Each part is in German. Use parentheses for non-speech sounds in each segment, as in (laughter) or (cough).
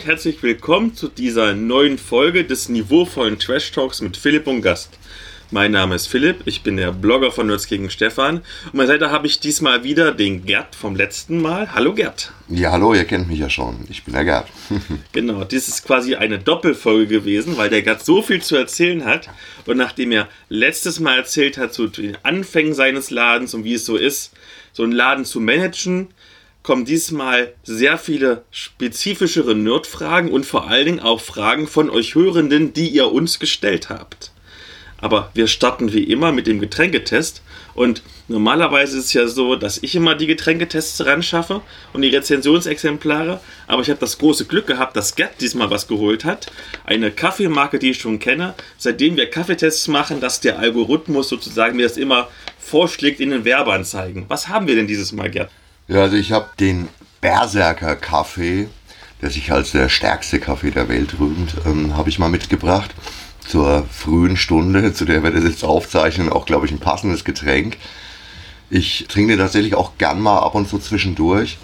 Und herzlich willkommen zu dieser neuen Folge des niveauvollen Trash Talks mit Philipp und Gast. Mein Name ist Philipp, ich bin der Blogger von Nerds gegen Stefan. Und meiner Seite habe ich diesmal wieder den Gerd vom letzten Mal. Hallo Gerd. Ja, hallo, ihr kennt mich ja schon. Ich bin der Gerd. (laughs) genau, dies ist quasi eine Doppelfolge gewesen, weil der Gerd so viel zu erzählen hat. Und nachdem er letztes Mal erzählt hat zu den Anfängen seines Ladens und wie es so ist, so einen Laden zu managen, kommen diesmal sehr viele spezifischere Nerdfragen und vor allen Dingen auch Fragen von euch Hörenden, die ihr uns gestellt habt. Aber wir starten wie immer mit dem Getränketest. Und normalerweise ist es ja so, dass ich immer die Getränketests ran schaffe und die Rezensionsexemplare. Aber ich habe das große Glück gehabt, dass Gerd diesmal was geholt hat. Eine Kaffeemarke, die ich schon kenne. Seitdem wir Kaffeetests machen, dass der Algorithmus sozusagen mir das immer vorschlägt in den Werbeanzeigen. Was haben wir denn dieses Mal, Gerd? Ja, also ich habe den Berserker Kaffee, der sich als der stärkste Kaffee der Welt rühmt, ähm, habe ich mal mitgebracht. Zur frühen Stunde, zu der wir das jetzt aufzeichnen, auch, glaube ich, ein passendes Getränk. Ich trinke den tatsächlich auch gern mal ab und zu zwischendurch.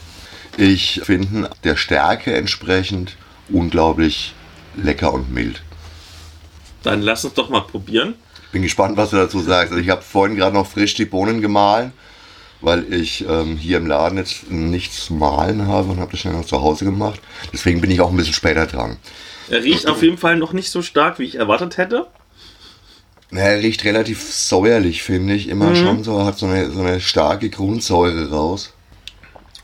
Ich finde der Stärke entsprechend unglaublich lecker und mild. Dann lass uns doch mal probieren. Bin gespannt, was du dazu sagst. Also ich habe vorhin gerade noch frisch die Bohnen gemahlen weil ich ähm, hier im Laden jetzt nichts malen habe und habe das schnell noch zu Hause gemacht. Deswegen bin ich auch ein bisschen später dran. Er riecht auf jeden Fall noch nicht so stark, wie ich erwartet hätte. Er riecht relativ säuerlich, finde ich. Immer mhm. schon so, hat so eine, so eine starke Grundsäure raus.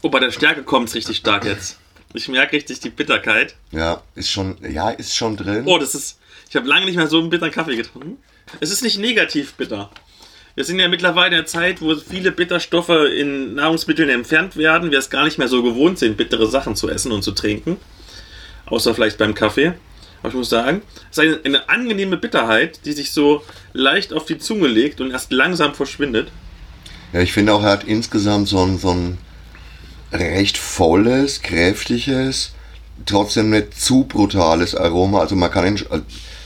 Oh, bei der Stärke kommt es richtig stark jetzt. Ich merke richtig die Bitterkeit. Ja, ist schon, ja, ist schon drin. Oh, das ist. Ich habe lange nicht mehr so einen bitteren Kaffee getrunken. Es ist nicht negativ bitter. Wir sind ja mittlerweile in der Zeit, wo viele Bitterstoffe in Nahrungsmitteln entfernt werden, wir es gar nicht mehr so gewohnt sind, bittere Sachen zu essen und zu trinken. Außer vielleicht beim Kaffee. Aber ich muss sagen, es ist eine, eine angenehme Bitterheit, die sich so leicht auf die Zunge legt und erst langsam verschwindet. Ja, ich finde auch, er hat insgesamt so ein, so ein recht volles, kräftiges, trotzdem nicht zu brutales Aroma. Also man kann ihn,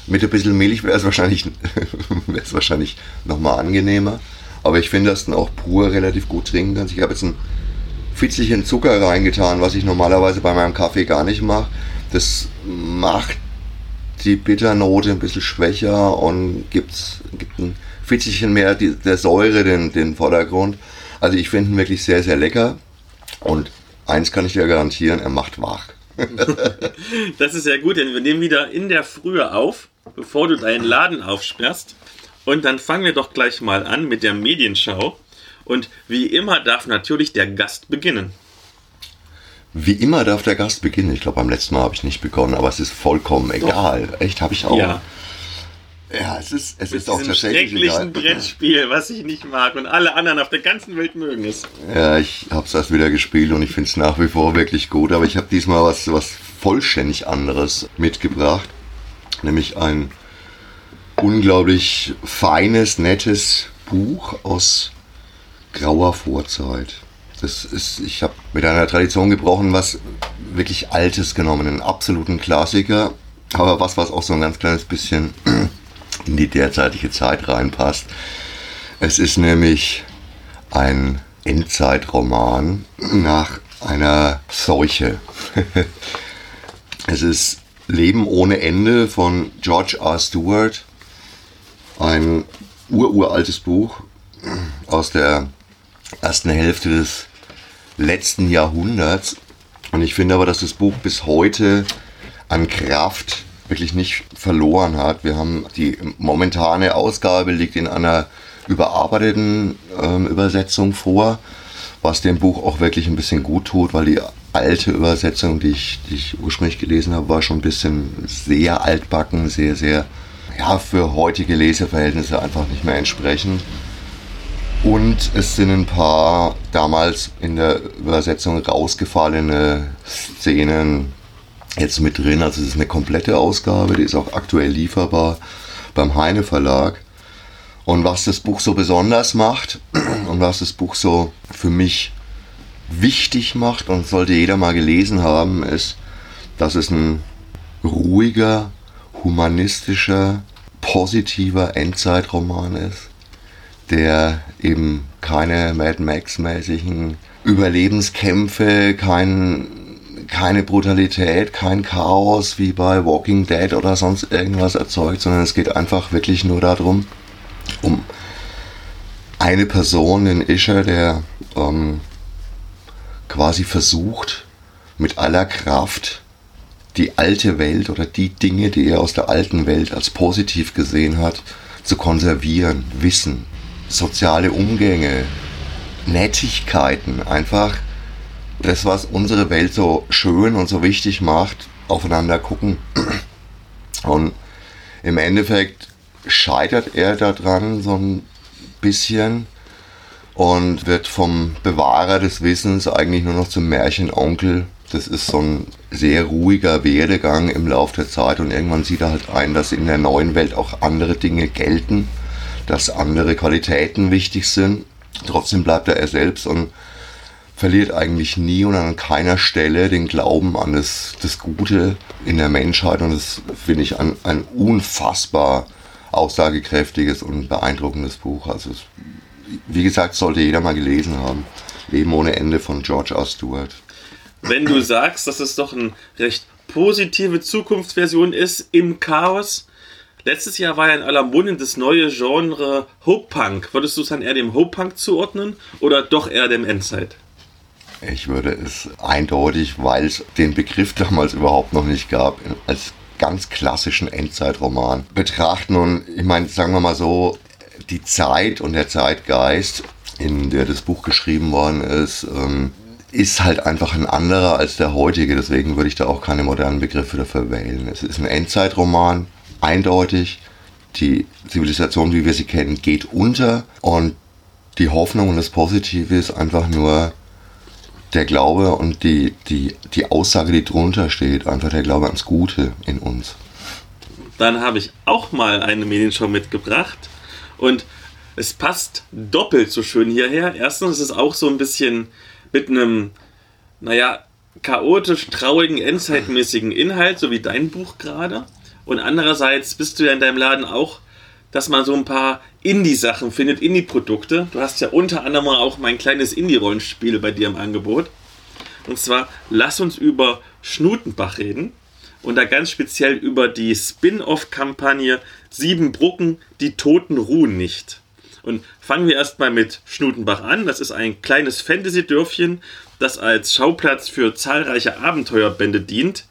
mit ein bisschen Milch wäre es wahrscheinlich, (laughs) wahrscheinlich nochmal angenehmer. Aber ich finde, dass du auch pur relativ gut trinken kannst. Ich habe jetzt ein Fitzelchen Zucker reingetan, was ich normalerweise bei meinem Kaffee gar nicht mache. Das macht die Bitternote ein bisschen schwächer und gibt's, gibt ein Fitzelchen mehr der Säure den, den Vordergrund. Also ich finde ihn wirklich sehr, sehr lecker. Und eins kann ich dir garantieren, er macht wach. (laughs) das ist ja gut, denn wir nehmen wieder in der Frühe auf bevor du deinen Laden aufsperrst. Und dann fangen wir doch gleich mal an mit der Medienschau. Und wie immer darf natürlich der Gast beginnen. Wie immer darf der Gast beginnen. Ich glaube, beim letzten Mal habe ich nicht begonnen, aber es ist vollkommen egal. Doch. Echt, habe ich auch. Ja. Ja, es ist, es Mit ist auch tatsächlich schrecklichen egal. Brettspiel, was ich nicht mag und alle anderen auf der ganzen Welt mögen es. Ja, ich habe es erst wieder gespielt und ich finde es nach wie vor wirklich gut, aber ich habe diesmal was, was vollständig anderes mitgebracht nämlich ein unglaublich feines, nettes Buch aus grauer Vorzeit. Das ist, ich habe mit einer Tradition gebrochen, was wirklich Altes genommen, einen absoluten Klassiker, aber was, was auch so ein ganz kleines bisschen in die derzeitige Zeit reinpasst. Es ist nämlich ein Endzeitroman nach einer Seuche. (laughs) es ist Leben ohne Ende von George R. Stewart. Ein ururaltes Buch aus der ersten Hälfte des letzten Jahrhunderts. Und ich finde aber, dass das Buch bis heute an Kraft wirklich nicht verloren hat. Wir haben die momentane Ausgabe liegt in einer überarbeiteten ähm, Übersetzung vor, was dem Buch auch wirklich ein bisschen gut tut, weil die alte Übersetzung, die ich, die ich ursprünglich gelesen habe, war schon ein bisschen sehr altbacken, sehr, sehr, ja, für heutige Leseverhältnisse einfach nicht mehr entsprechend. Und es sind ein paar damals in der Übersetzung rausgefallene Szenen jetzt mit drin. Also es ist eine komplette Ausgabe, die ist auch aktuell lieferbar beim Heine Verlag. Und was das Buch so besonders macht (clears throat) und was das Buch so für mich wichtig macht und sollte jeder mal gelesen haben, ist, dass es ein ruhiger, humanistischer, positiver Endzeitroman ist, der eben keine Mad Max-mäßigen Überlebenskämpfe, kein, keine Brutalität, kein Chaos wie bei Walking Dead oder sonst irgendwas erzeugt, sondern es geht einfach wirklich nur darum, um eine Person, den Ischer, der ähm, quasi versucht, mit aller Kraft die alte Welt oder die Dinge, die er aus der alten Welt als positiv gesehen hat, zu konservieren. Wissen, soziale Umgänge, Nettigkeiten, einfach das, was unsere Welt so schön und so wichtig macht, aufeinander gucken. Und im Endeffekt scheitert er daran so ein bisschen und wird vom Bewahrer des Wissens eigentlich nur noch zum Märchenonkel. Das ist so ein sehr ruhiger Werdegang im Laufe der Zeit und irgendwann sieht er halt ein, dass in der neuen Welt auch andere Dinge gelten, dass andere Qualitäten wichtig sind. Trotzdem bleibt er er selbst und verliert eigentlich nie und an keiner Stelle den Glauben an das, das Gute in der Menschheit. Und das finde ich ein, ein unfassbar aussagekräftiges und beeindruckendes Buch. Also es, wie gesagt, sollte jeder mal gelesen haben. Leben ohne Ende von George R. Stewart. Wenn du sagst, dass es doch eine recht positive Zukunftsversion ist im Chaos, Letztes Jahr war ja in aller Munde das neue Genre Hope Punk. Würdest du es dann eher dem Hope Punk zuordnen oder doch eher dem Endzeit? Ich würde es eindeutig, weil es den Begriff damals überhaupt noch nicht gab, als ganz klassischen Endzeitroman betrachten. Und ich meine, sagen wir mal so, die Zeit und der Zeitgeist, in der das Buch geschrieben worden ist, ähm, ist halt einfach ein anderer als der heutige. Deswegen würde ich da auch keine modernen Begriffe dafür wählen. Es ist ein Endzeitroman, eindeutig. Die Zivilisation, wie wir sie kennen, geht unter. Und die Hoffnung und das Positive ist einfach nur der Glaube und die, die, die Aussage, die drunter steht, einfach der Glaube ans Gute in uns. Dann habe ich auch mal eine Medienshow mitgebracht und es passt doppelt so schön hierher. Erstens ist es auch so ein bisschen mit einem, naja, chaotisch, traurigen, endzeitmäßigen Inhalt, so wie dein Buch gerade. Und andererseits bist du ja in deinem Laden auch dass man so ein paar Indie-Sachen findet, Indie-Produkte. Du hast ja unter anderem auch mein kleines Indie-Rollenspiel bei dir im Angebot. Und zwar lass uns über Schnutenbach reden. Und da ganz speziell über die Spin-off-Kampagne Sieben Brucken, die Toten ruhen nicht. Und fangen wir erstmal mit Schnutenbach an. Das ist ein kleines Fantasy-Dörfchen, das als Schauplatz für zahlreiche Abenteuerbände dient.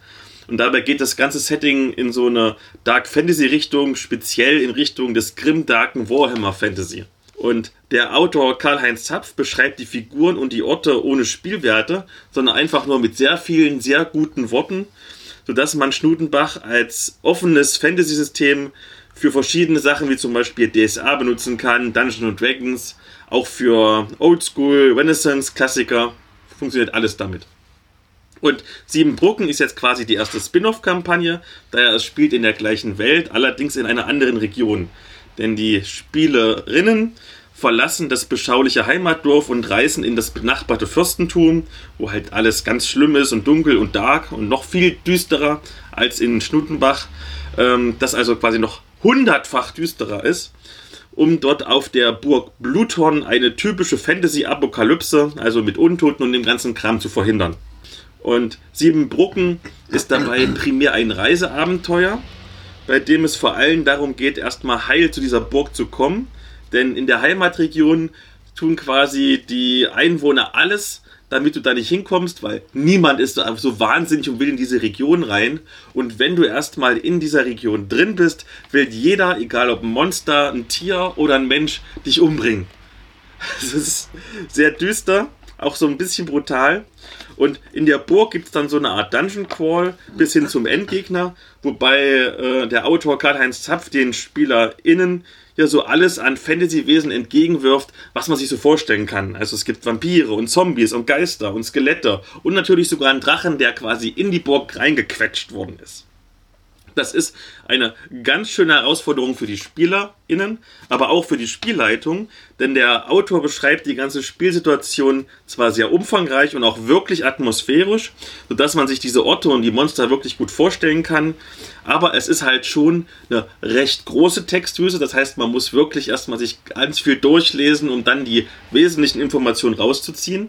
Und dabei geht das ganze Setting in so eine Dark Fantasy Richtung, speziell in Richtung des Grim Darken Warhammer Fantasy. Und der Autor Karl-Heinz Zapf beschreibt die Figuren und die Orte ohne Spielwerte, sondern einfach nur mit sehr vielen, sehr guten Worten, sodass man Schnutenbach als offenes Fantasy-System für verschiedene Sachen wie zum Beispiel DSA benutzen kann, Dungeons Dragons, auch für Oldschool, Renaissance, Klassiker. Funktioniert alles damit. Und Siebenbrücken ist jetzt quasi die erste Spin-off-Kampagne, da es spielt in der gleichen Welt, allerdings in einer anderen Region. Denn die Spielerinnen verlassen das beschauliche Heimatdorf und reisen in das benachbarte Fürstentum, wo halt alles ganz schlimm ist und dunkel und dark und noch viel düsterer als in Schnutenbach, ähm, das also quasi noch hundertfach düsterer ist, um dort auf der Burg Bluthorn eine typische Fantasy-Apokalypse, also mit Untoten und dem ganzen Kram zu verhindern. Und Siebenbrucken ist dabei primär ein Reiseabenteuer, bei dem es vor allem darum geht, erstmal heil zu dieser Burg zu kommen. Denn in der Heimatregion tun quasi die Einwohner alles, damit du da nicht hinkommst, weil niemand ist so wahnsinnig und will in diese Region rein. Und wenn du erstmal in dieser Region drin bist, will jeder, egal ob ein Monster, ein Tier oder ein Mensch, dich umbringen. (laughs) Das ist sehr düster, auch so ein bisschen brutal. Und in der Burg gibt es dann so eine Art Dungeon Crawl bis hin zum Endgegner, wobei äh, der Autor Karl-Heinz Zapf den SpielerInnen ja so alles an Fantasy-Wesen entgegenwirft, was man sich so vorstellen kann. Also es gibt Vampire und Zombies und Geister und Skelette und natürlich sogar einen Drachen, der quasi in die Burg reingequetscht worden ist. Das ist eine ganz schöne Herausforderung für die SpielerInnen, aber auch für die Spielleitung, denn der Autor beschreibt die ganze Spielsituation zwar sehr umfangreich und auch wirklich atmosphärisch, sodass man sich diese Orte und die Monster wirklich gut vorstellen kann, aber es ist halt schon eine recht große Texthülse, das heißt, man muss wirklich erstmal sich ganz viel durchlesen, um dann die wesentlichen Informationen rauszuziehen.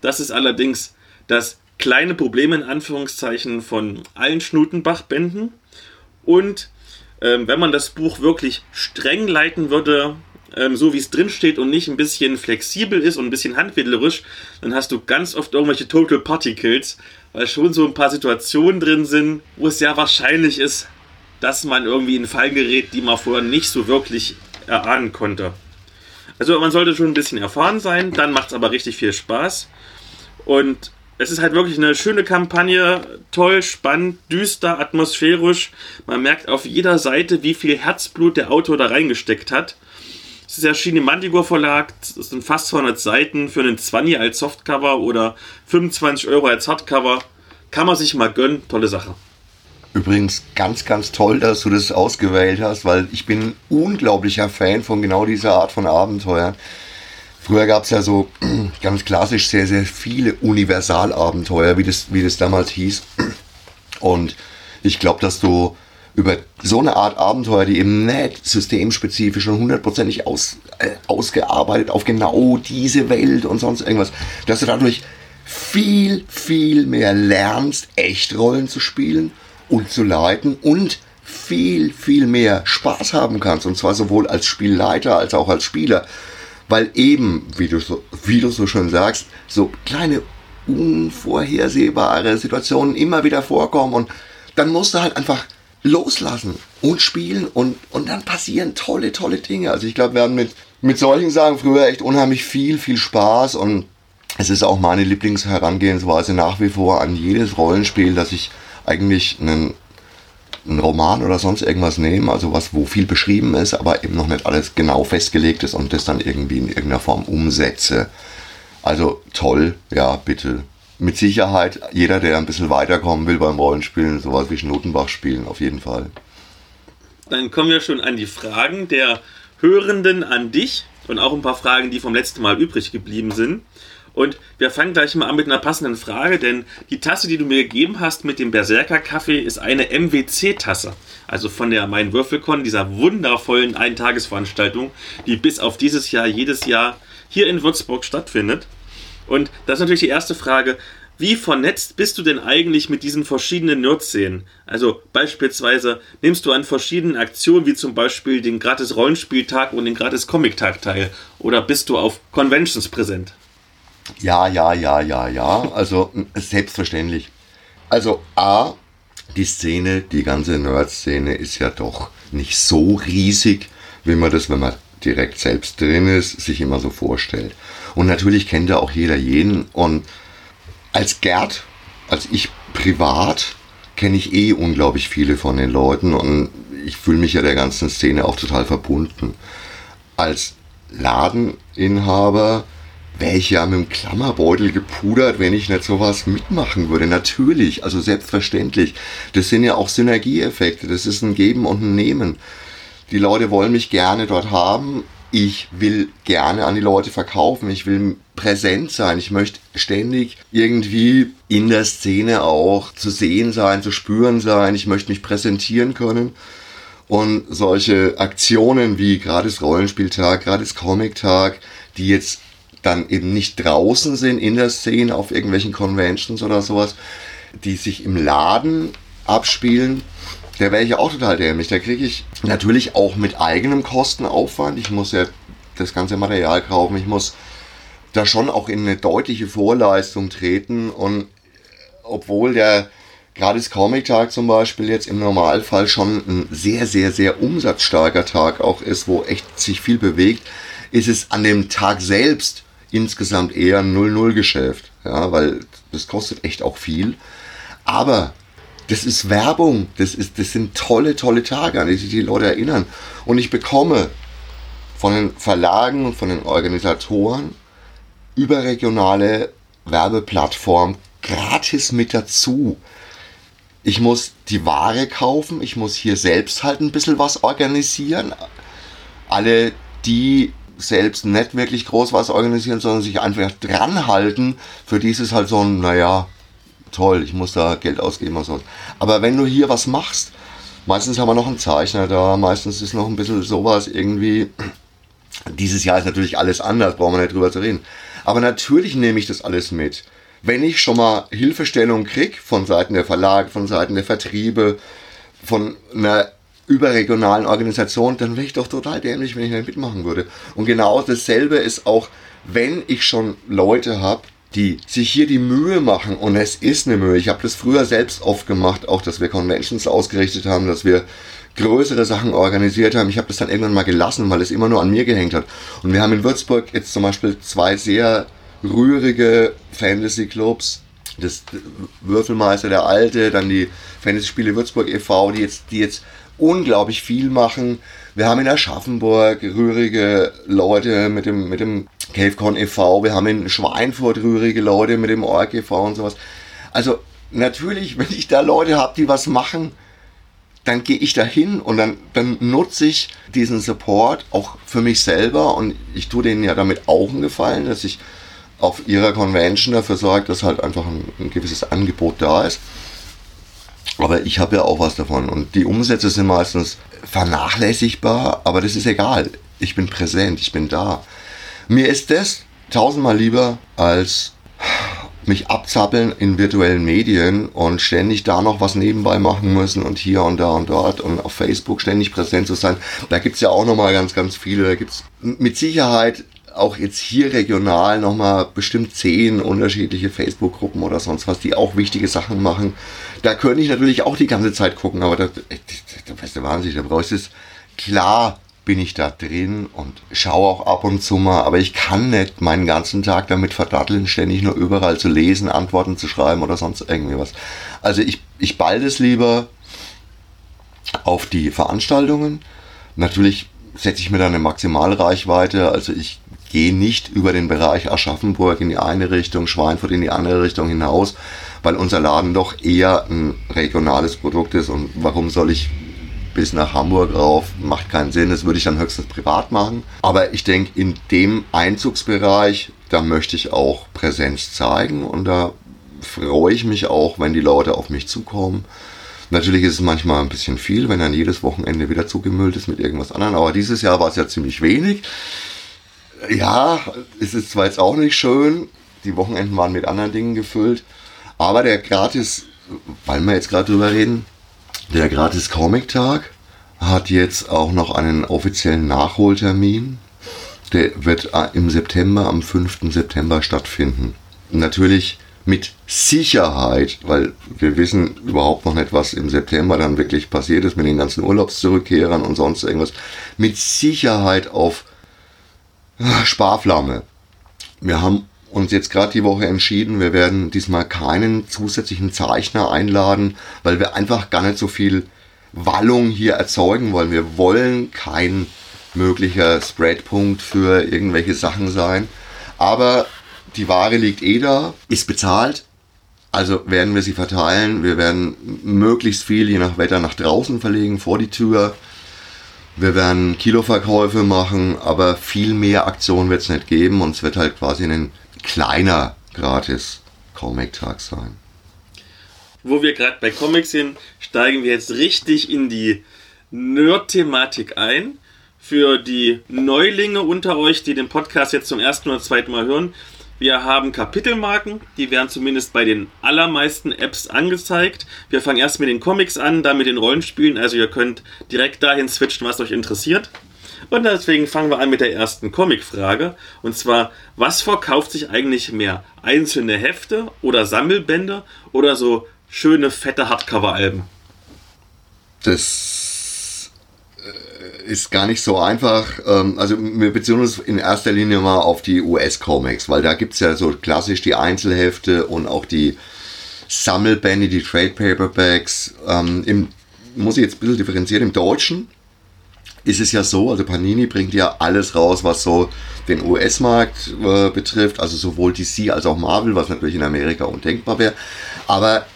Das ist allerdings das kleine Probleme in Anführungszeichen von allen Schnutenbach-Bänden. Und ähm, wenn man das Buch wirklich streng leiten würde, ähm, so wie es drin steht und nicht ein bisschen flexibel ist und ein bisschen handwedlerisch, dann hast du ganz oft irgendwelche Total Party Kills, weil schon so ein paar Situationen drin sind, wo es sehr wahrscheinlich ist, dass man irgendwie in Fallen gerät, die man vorher nicht so wirklich erahnen konnte. Also man sollte schon ein bisschen erfahren sein, dann macht es aber richtig viel Spaß. Und es ist halt wirklich eine schöne Kampagne, toll, spannend, düster, atmosphärisch. Man merkt auf jeder Seite, wie viel Herzblut der Autor da reingesteckt hat. Es ist erschienen im Manticore Verlag, es sind fast 200 Seiten für einen 20 als Softcover oder 25 Euro als Hardcover. Kann man sich mal gönnen, tolle Sache. Übrigens ganz, ganz toll, dass du das ausgewählt hast, weil ich bin ein unglaublicher Fan von genau dieser Art von Abenteuern. Früher gab es ja so (clears throat) ganz klassisch sehr, sehr viele Universalabenteuer, wie das, wie das damals hieß. (clears throat) Und ich glaube, dass du über so eine Art Abenteuer, die eben nicht systemspezifisch und hundertprozentig aus, äh, ausgearbeitet auf genau diese Welt und sonst irgendwas, dass du dadurch viel, viel mehr lernst, Echtrollen zu spielen und zu leiten und viel, viel mehr Spaß haben kannst. Und zwar sowohl als Spielleiter als auch als Spieler. Weil eben, wie du so, wie du so schön sagst, so kleine unvorhersehbare Situationen immer wieder vorkommen und dann musst du halt einfach loslassen und spielen und, und dann passieren tolle, tolle Dinge. Also ich glaube, wir haben mit, mit solchen Sachen früher echt unheimlich viel, viel Spaß und es ist auch meine Lieblingsherangehensweise nach wie vor an jedes Rollenspiel, dass ich eigentlich einen, einen Roman oder sonst irgendwas nehme, also was, wo viel beschrieben ist, aber eben noch nicht alles genau festgelegt ist und das dann irgendwie in irgendeiner Form umsetze. Also toll, ja, bitte. Mit Sicherheit, jeder, der ein bisschen weiterkommen will beim Rollenspielen, sowas wie Schnotenbach spielen, auf jeden Fall. Dann kommen wir schon an die Fragen der Hörenden an dich und auch ein paar Fragen, die vom letzten Mal übrig geblieben sind. Und wir fangen gleich mal an mit einer passenden Frage, denn die Tasse, die du mir gegeben hast mit dem Berserker-Kaffee, ist eine MWC-Tasse. Also von der Mein Würfelkon, dieser wundervollen Eintagesveranstaltung, die bis auf dieses Jahr jedes Jahr hier in Würzburg stattfindet. Und das ist natürlich die erste Frage. Wie vernetzt bist du denn eigentlich mit diesen verschiedenen Nerd-Szenen? Also beispielsweise nimmst du an verschiedenen Aktionen wie zum Beispiel den gratis Rollenspieltag und den gratis Comic-Tag teil? Oder bist du auf Conventions präsent? Ja, ja, ja, ja, ja. Also selbstverständlich. Also A, die Szene, die ganze Nerd-Szene ist ja doch nicht so riesig, wie man das, wenn man direkt selbst drin ist, sich immer so vorstellt. Und natürlich kennt ja auch jeder jeden. Und als Gerd, als ich privat, kenne ich eh unglaublich viele von den Leuten und ich fühle mich ja der ganzen Szene auch total verbunden. Als Ladeninhaber wäre ich ja mit dem Klammerbeutel gepudert, wenn ich nicht sowas mitmachen würde. Natürlich, also selbstverständlich. Das sind ja auch Synergieeffekte. Das ist ein Geben und ein Nehmen. Die Leute wollen mich gerne dort haben. Ich will gerne an die Leute verkaufen. Ich will präsent sein. Ich möchte ständig irgendwie in der Szene auch zu sehen sein, zu spüren sein. Ich möchte mich präsentieren können. Und solche Aktionen wie gratis Rollenspieltag, gratis Comic-Tag, die jetzt dann eben nicht draußen sind in der Szene auf irgendwelchen Conventions oder sowas, die sich im Laden abspielen, der wäre ich auch total dämlich. Da kriege ich natürlich auch mit eigenem Kostenaufwand. Ich muss ja das ganze Material kaufen. Ich muss da schon auch in eine deutliche Vorleistung treten. Und obwohl der gratis Comic-Tag zum Beispiel jetzt im Normalfall schon ein sehr, sehr, sehr umsatzstarker Tag auch ist, wo echt sich viel bewegt, ist es an dem Tag selbst insgesamt eher ein 0-0-Geschäft, ja, weil das kostet echt auch viel. Aber das ist Werbung, das, ist, das sind tolle, tolle Tage, an die sich die Leute erinnern. Und ich bekomme von den Verlagen und von den Organisatoren überregionale Werbeplattformen gratis mit dazu. Ich muss die Ware kaufen, ich muss hier selbst halt ein bisschen was organisieren. Alle, die selbst nicht wirklich groß was organisieren, sondern sich einfach dran halten. Für die ist es halt so ein, naja, toll, ich muss da Geld ausgeben und so. Aber wenn du hier was machst, meistens haben wir noch einen Zeichner da, meistens ist noch ein bisschen sowas irgendwie. Dieses Jahr ist natürlich alles anders, brauchen wir nicht drüber zu reden. Aber natürlich nehme ich das alles mit. wenn ich schon mal Hilfestellung krieg von Seiten der Verlage, von Seiten der Vertriebe, von einer überregionalen Organisation, dann wäre ich doch total dämlich, wenn ich nicht mitmachen würde. Und genau dasselbe ist auch, wenn ich schon Leute habe, die sich hier die Mühe machen, und es ist eine Mühe. Ich habe das früher selbst oft gemacht, auch dass wir Conventions ausgerichtet haben, dass wir größere Sachen organisiert haben. Ich habe das dann irgendwann mal gelassen, weil es immer nur an mir gehängt hat. Und wir haben in Würzburg jetzt zum Beispiel zwei sehr rührige Fantasy-Clubs. Das Würfelmeister der Alte, dann die Fantasy-Spiele Würzburg e.V., die jetzt, die jetzt unglaublich viel machen. Wir haben in Aschaffenburg rührige Leute mit dem, mit dem CaveCon e.V., wir haben in Schweinfurt rührige Leute mit dem ORG e.V. und sowas. Also natürlich, wenn ich da Leute habe, die was machen, dann gehe ich da hin und dann, dann nutze ich diesen Support auch für mich selber und ich tue denen ja damit auch einen Gefallen, dass ich auf ihrer Convention dafür sorge, dass halt einfach ein, ein gewisses Angebot da ist. Aber ich habe ja auch was davon und die Umsätze sind meistens vernachlässigbar, aber das ist egal. Ich bin präsent, ich bin da. Mir ist das tausendmal lieber als mich abzappeln in virtuellen Medien und ständig da noch was nebenbei machen müssen und hier und da und dort und auf Facebook ständig präsent zu sein. Da gibt es ja auch nochmal ganz, ganz viele. Da gibt es mit Sicherheit auch jetzt hier regional nochmal bestimmt zehn unterschiedliche Facebook-Gruppen oder sonst was, die auch wichtige Sachen machen. Da könnte ich natürlich auch die ganze Zeit gucken, aber da, da, weißt du, Wahnsinn, da brauchst du es klar bin ich da drin und schaue auch ab und zu mal, aber ich kann nicht meinen ganzen Tag damit verdatteln, ständig nur überall zu lesen, Antworten zu schreiben oder sonst irgendwie was. Also ich, ich ball es lieber auf die Veranstaltungen. Natürlich setze ich mir da eine Maximalreichweite, also ich gehe nicht über den Bereich Aschaffenburg in die eine Richtung, Schweinfurt in die andere Richtung hinaus, weil unser Laden doch eher ein regionales Produkt ist und warum soll ich bis nach Hamburg rauf, macht keinen Sinn, das würde ich dann höchstens privat machen. Aber ich denke, in dem Einzugsbereich, da möchte ich auch Präsenz zeigen und da freue ich mich auch, wenn die Leute auf mich zukommen. Natürlich ist es manchmal ein bisschen viel, wenn dann jedes Wochenende wieder zugemüllt ist mit irgendwas anderem, aber dieses Jahr war es ja ziemlich wenig. Ja, es ist zwar jetzt auch nicht schön, die Wochenenden waren mit anderen Dingen gefüllt, aber der gratis, weil wir jetzt gerade drüber reden, der Gratis Comic Tag hat jetzt auch noch einen offiziellen Nachholtermin. Der wird äh, im September, am 5. September stattfinden. Natürlich mit Sicherheit, weil wir wissen überhaupt noch nicht, was im September dann wirklich passiert ist mit den ganzen Urlaubszurückkehrern und sonst irgendwas. Mit Sicherheit auf Sparflamme. Wir haben uns jetzt gerade die Woche entschieden, wir werden diesmal keinen zusätzlichen Zeichner einladen, weil wir einfach gar nicht so viel Wallung hier erzeugen wollen. Wir wollen kein möglicher Spreadpunkt für irgendwelche Sachen sein. Aber die Ware liegt eh da, ist bezahlt. Also werden wir sie verteilen. Wir werden möglichst viel, je nach Wetter, nach draußen verlegen, vor die Tür. Wir werden Kiloverkäufe machen, aber viel mehr Aktionen wird es nicht geben und es wird halt quasi einen kleiner gratis Comic-Tag sein. Wo wir gerade bei Comics sind, steigen wir jetzt richtig in die Nerd-Thematik ein. Für die Neulinge unter euch, die den Podcast jetzt zum ersten oder zweiten Mal hören, wir haben Kapitelmarken, die werden zumindest bei den allermeisten Apps angezeigt. Wir fangen erst mit den Comics an, dann mit den Rollenspielen, also ihr könnt direkt dahin switchen, was euch interessiert. Und deswegen fangen wir an mit der ersten Comic-Frage. Und zwar, was verkauft sich eigentlich mehr? Einzelne Hefte oder Sammelbände oder so schöne, fette Hardcover-Alben? Das ist gar nicht so einfach. Ähm, also wir beziehen uns in erster Linie mal auf die US-Comics, weil da gibt es ja so klassisch die Einzelhefte und auch die Sammelbände, die Trade Paperbacks. Ähm, Im, muss ich jetzt ein bisschen differenzieren, im Deutschen ist es ja so, also Panini bringt ja alles raus, was so den US-Markt äh, betrifft, also sowohl DC als auch Marvel, was natürlich in Amerika undenkbar wäre. Aber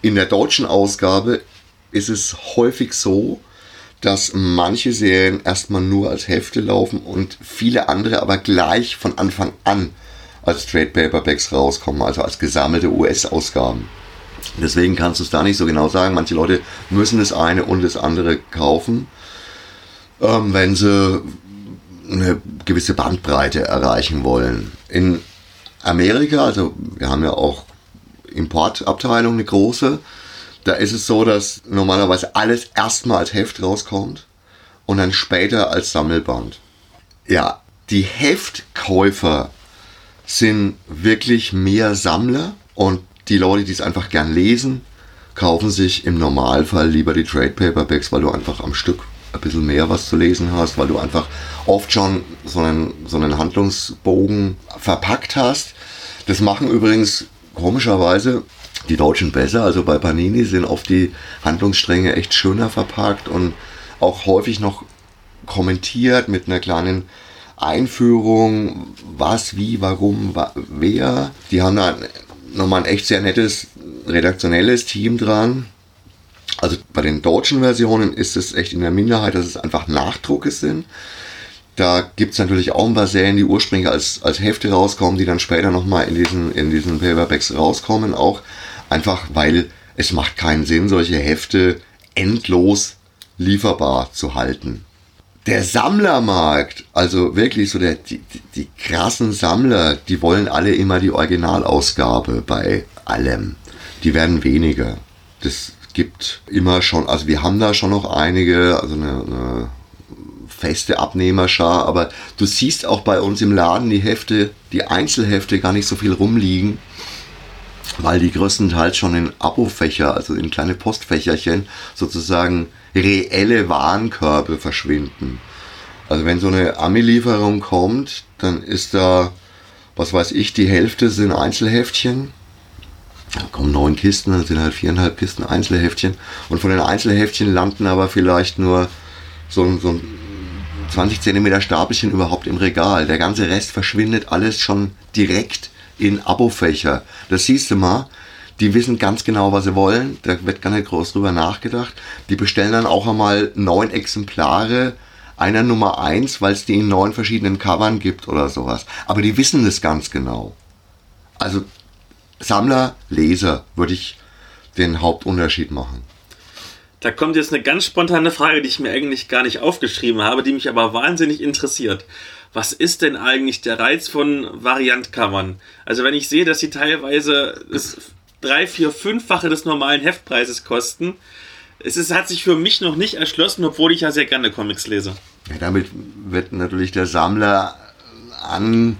in der deutschen Ausgabe ist es häufig so, dass manche Serien erstmal nur als Hefte laufen und viele andere aber gleich von Anfang an als Trade Paperbacks rauskommen, also als gesammelte US-Ausgaben. Deswegen kannst du es da nicht so genau sagen. Manche Leute müssen das eine und das andere kaufen ähm, wenn sie eine gewisse Bandbreite erreichen wollen. In Amerika, also wir haben ja auch Importabteilung, eine große. Da ist es so, dass normalerweise alles erstmal als Heft rauskommt und dann später als Sammelband. Ja, die Heftkäufer sind wirklich mehr Sammler und die Leute, die es einfach gern lesen, kaufen sich im Normalfall lieber die Trade Paperbacks, weil du einfach am Stück ein bisschen mehr was zu lesen hast, weil du einfach oft schon so einen, so einen Handlungsbogen verpackt hast. Das machen übrigens komischerweise die Deutschen besser. Also bei Panini sind oft die Handlungsstränge echt schöner verpackt und auch häufig noch kommentiert mit einer kleinen Einführung, was, wie, warum, wer. Die haben da nochmal ein echt sehr nettes redaktionelles Team dran. Also bei den deutschen Versionen ist es echt in der Minderheit, dass es einfach Nachdrucke sind. Da gibt es natürlich auch ein paar Serien, die ursprünglich als, als Hefte rauskommen, die dann später nochmal in diesen, in diesen Paperbacks rauskommen. Auch einfach, weil es macht keinen Sinn, solche Hefte endlos lieferbar zu halten. Der Sammlermarkt, also wirklich so der, die, die, krassen Sammler, die wollen alle immer die Originalausgabe bei allem. Die werden weniger. Das gibt immer schon, also wir haben da schon noch einige, also eine, eine feste Abnehmerschar, aber du siehst auch bei uns im Laden die Hefte, die Einzelhefte gar nicht so viel rumliegen, weil die größtenteils schon in Abofächer, also in kleine Postfächerchen, sozusagen reelle Warenkörbe verschwinden. Also wenn so eine Ami-Lieferung kommt, dann ist da, was weiß ich, die Hälfte sind Einzelheftchen. Da kommen neun Kisten, dann sind halt viereinhalb Kisten Einzelheftchen. Und von den Einzelheftchen landen aber vielleicht nur so, so ein 20 cm Stapelchen überhaupt im Regal. Der ganze Rest verschwindet alles schon direkt in Abofächer. Das siehst du mal. Die wissen ganz genau, was sie wollen. Da wird gar nicht groß drüber nachgedacht. Die bestellen dann auch einmal neun Exemplare einer Nummer 1, weil es die in neun verschiedenen Covern gibt oder sowas. Aber die wissen das ganz genau. Also Sammler, Leser würde ich den Hauptunterschied machen. Da kommt jetzt eine ganz spontane Frage, die ich mir eigentlich gar nicht aufgeschrieben habe, die mich aber wahnsinnig interessiert. Was ist denn eigentlich der Reiz von Variantkammern? Also wenn ich sehe, dass sie teilweise das drei, vier, fünffache des normalen Heftpreises kosten, es ist, hat sich für mich noch nicht erschlossen, obwohl ich ja sehr gerne Comics lese. Ja, damit wird natürlich der Sammler an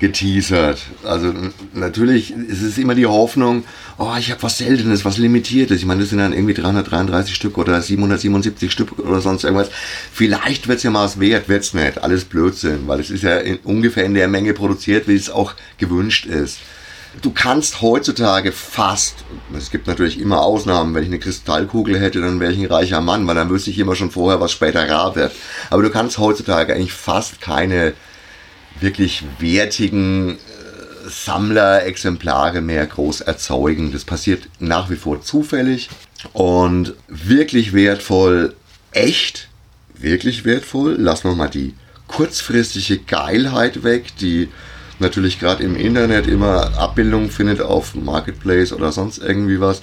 geteasert. Also natürlich ist es immer die Hoffnung, oh, ich habe was Seltenes, was Limitiertes. Ich meine, das sind dann irgendwie 333 Stück oder 777 Stück oder sonst irgendwas. Vielleicht wird es ja mal was wert, wird es nicht. Alles Blödsinn, weil es ist ja in, ungefähr in der Menge produziert, wie es auch gewünscht ist. Du kannst heutzutage fast, es gibt natürlich immer Ausnahmen, wenn ich eine Kristallkugel hätte, dann wäre ich ein reicher Mann, weil dann wüsste ich immer schon vorher, was später rar wird. Aber du kannst heutzutage eigentlich fast keine wirklich wertigen äh, Sammlerexemplare mehr groß erzeugen. Das passiert nach wie vor zufällig und wirklich wertvoll, echt, wirklich wertvoll. Lassen wir mal die kurzfristige Geilheit weg, die natürlich gerade im Internet immer Abbildung findet auf Marketplace oder sonst irgendwie was.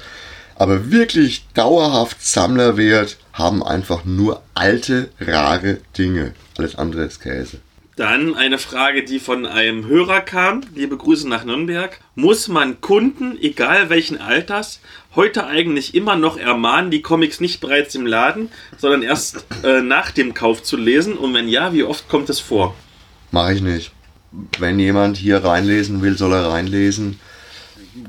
Aber wirklich dauerhaft Sammlerwert haben einfach nur alte, rare Dinge. Alles andere ist Käse. Dann eine Frage, die von einem Hörer kam. Liebe Grüße nach Nürnberg. Muss man Kunden, egal welchen Alters, heute eigentlich immer noch ermahnen, die Comics nicht bereits im Laden, sondern erst äh, nach dem Kauf zu lesen? Und wenn ja, wie oft kommt es vor? Mache ich nicht. Wenn jemand hier reinlesen will, soll er reinlesen.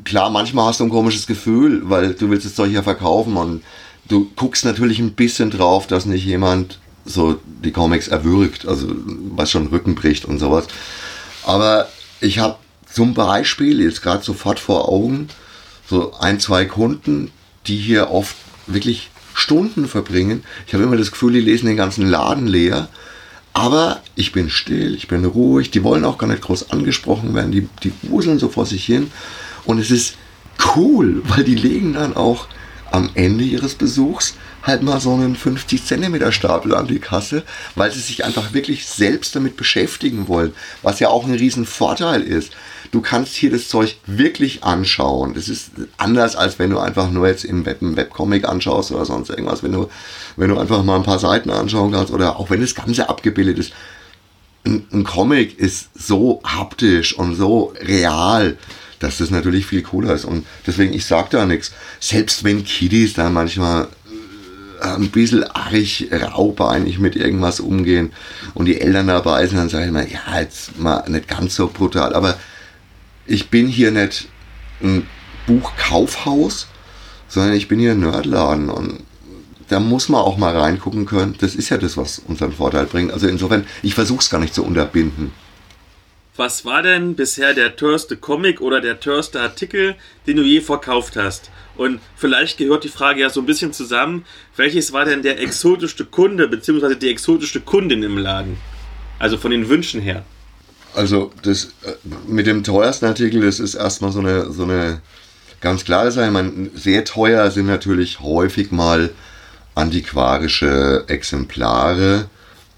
Klar, manchmal hast du ein komisches Gefühl, weil du willst das Zeug ja verkaufen und du guckst natürlich ein bisschen drauf, dass nicht jemand so die Comics erwürgt, also was schon Rücken bricht und sowas. Aber ich habe zum Beispiel jetzt gerade sofort vor Augen so ein, zwei Kunden, die hier oft wirklich Stunden verbringen. Ich habe immer das Gefühl, die lesen den ganzen Laden leer. Aber ich bin still, ich bin ruhig, die wollen auch gar nicht groß angesprochen werden, die, die wuseln so vor sich hin. Und es ist cool, weil die legen dann auch am Ende ihres Besuchs halt mal so einen 50 Zentimeter Stapel an die Kasse, weil sie sich einfach wirklich selbst damit beschäftigen wollen, was ja auch ein riesen Vorteil ist. Du kannst hier das Zeug wirklich anschauen. Das ist anders, als wenn du einfach nur jetzt im Web, einen Webcomic anschaust oder sonst irgendwas. Wenn du, wenn du einfach mal ein paar Seiten anschauen kannst oder auch wenn das Ganze abgebildet ist. Ein, ein Comic ist so haptisch und so real dass das natürlich viel cooler ist. Und deswegen, ich sage da nichts. Selbst wenn Kiddies da manchmal ein bisschen arg raubeinig mit irgendwas umgehen und die Eltern dabei sind, dann sage ich mal, ja, jetzt mal nicht ganz so brutal. Aber ich bin hier nicht ein Buchkaufhaus, sondern ich bin hier ein Nerdladen und da muss man auch mal reingucken können. Das ist ja das, was unseren Vorteil bringt. Also insofern, ich versuche es gar nicht zu unterbinden. Was war denn bisher der teuerste Comic oder der teuerste Artikel, den du je verkauft hast? Und vielleicht gehört die Frage ja so ein bisschen zusammen. Welches war denn der exotischste Kunde bzw. die exotischste Kundin im Laden? Also von den Wünschen her. Also das äh, mit dem teuersten Artikel, das ist erstmal so eine, so eine ganz klare Sache. Meine, sehr teuer sind natürlich häufig mal antiquarische Exemplare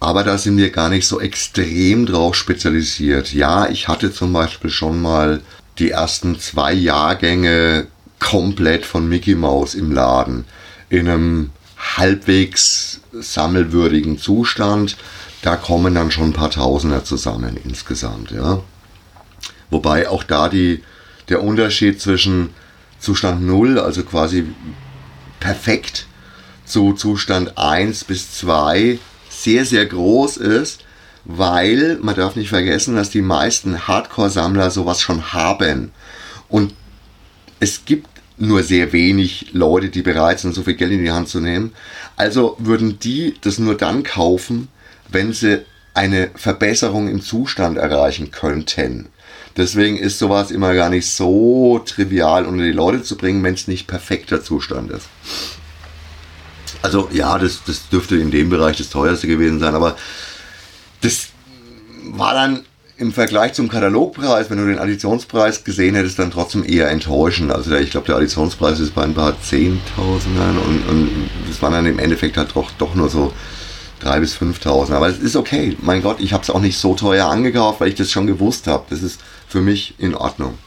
aber da sind wir gar nicht so extrem drauf spezialisiert. Ja, ich hatte zum Beispiel schon mal die ersten zwei Jahrgänge komplett von Mickey Mouse im Laden. In einem halbwegs sammelwürdigen Zustand. Da kommen dann schon ein paar Tausender zusammen insgesamt. Ja. Wobei auch da die, der Unterschied zwischen Zustand 0, also quasi perfekt, zu Zustand 1 bis 2 sehr, sehr groß ist, weil man darf nicht vergessen, dass die meisten Hardcore-Sammler sowas schon haben. Und es gibt nur sehr wenig Leute, die bereit sind, so viel Geld in die Hand zu nehmen. Also würden die das nur dann kaufen, wenn sie eine Verbesserung im Zustand erreichen könnten. Deswegen ist sowas immer gar nicht so trivial unter die Leute zu bringen, wenn es nicht perfekter Zustand ist. Also ja, das, das dürfte in dem Bereich das teuerste gewesen sein, aber das war dann im Vergleich zum Katalogpreis, wenn du den Additionspreis gesehen hättest, dann trotzdem eher enttäuschend. Also ich glaube, der Additionspreis ist bei ein paar Zehntausendern und, und das waren dann im Endeffekt halt doch, doch nur so drei bis 5.000. Aber es ist okay. Mein Gott, ich habe es auch nicht so teuer angekauft, weil ich das schon gewusst habe. Das ist für mich in Ordnung.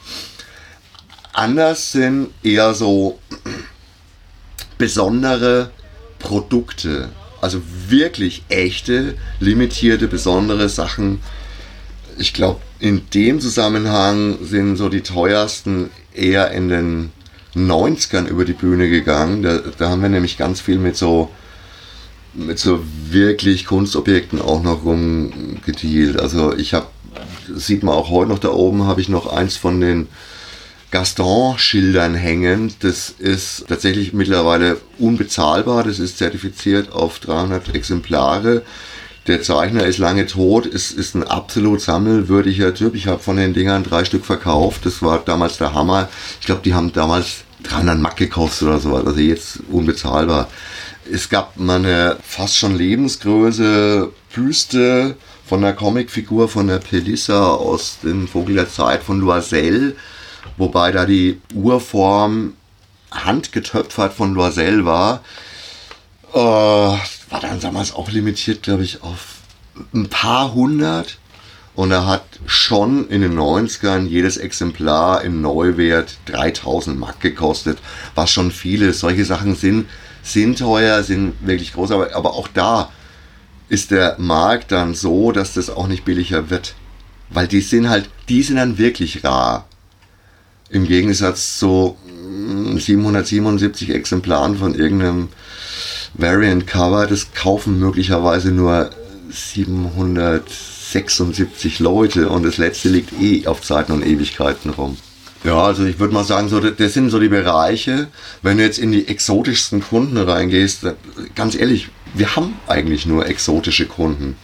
Anders sind eher so (clears throat) besondere Produkte, also wirklich echte, limitierte, besondere Sachen. Ich glaube, in dem Zusammenhang sind so die teuersten eher in den 90ern über die Bühne gegangen. Da, da haben wir nämlich ganz viel mit so mit so wirklich Kunstobjekten auch noch rumgedealt. Also ich habe, sieht man auch heute noch da oben, habe ich noch eins von den Gaston-Schildern hängen. Das ist tatsächlich mittlerweile unbezahlbar. Das ist zertifiziert auf 300 Exemplare. Der Zeichner ist lange tot, ist, ist ein absolut sammelwürdiger Typ. Ich habe von den Dingern drei Stück verkauft. Das war damals der Hammer. Ich glaube, die haben damals 300 Mark gekostet oder sowas. Also jetzt unbezahlbar. Es gab mal eine fast schon Lebensgröße Büste von der Comicfigur von der Pelissa aus dem Vogel der Zeit von Loisel wobei da die Urform handgetöpfert von Loisel war. Äh, war dann damals auch limitiert, glaube ich, auf ein paar hundert. Und er hat schon in den 90ern jedes Exemplar im Neuwert 3000 Mark gekostet, was schon viele. Solche Sachen sind, sind teuer, sind wirklich groß, aber, aber auch da ist der Markt dann so, dass das auch nicht billiger wird. Weil die sind halt, die sind dann wirklich rar. Im Gegensatz zu 777 mm, Exemplaren von irgendeinem Variant Cover, das kaufen möglicherweise nur 776 Leute und das letzte liegt eh auf Zeiten und Ewigkeiten rum. Ja, also ich würde mal sagen, so, das sind so die Bereiche. Wenn du jetzt in die exotischsten Kunden reingehst, ganz ehrlich, wir haben eigentlich nur exotische Kunden.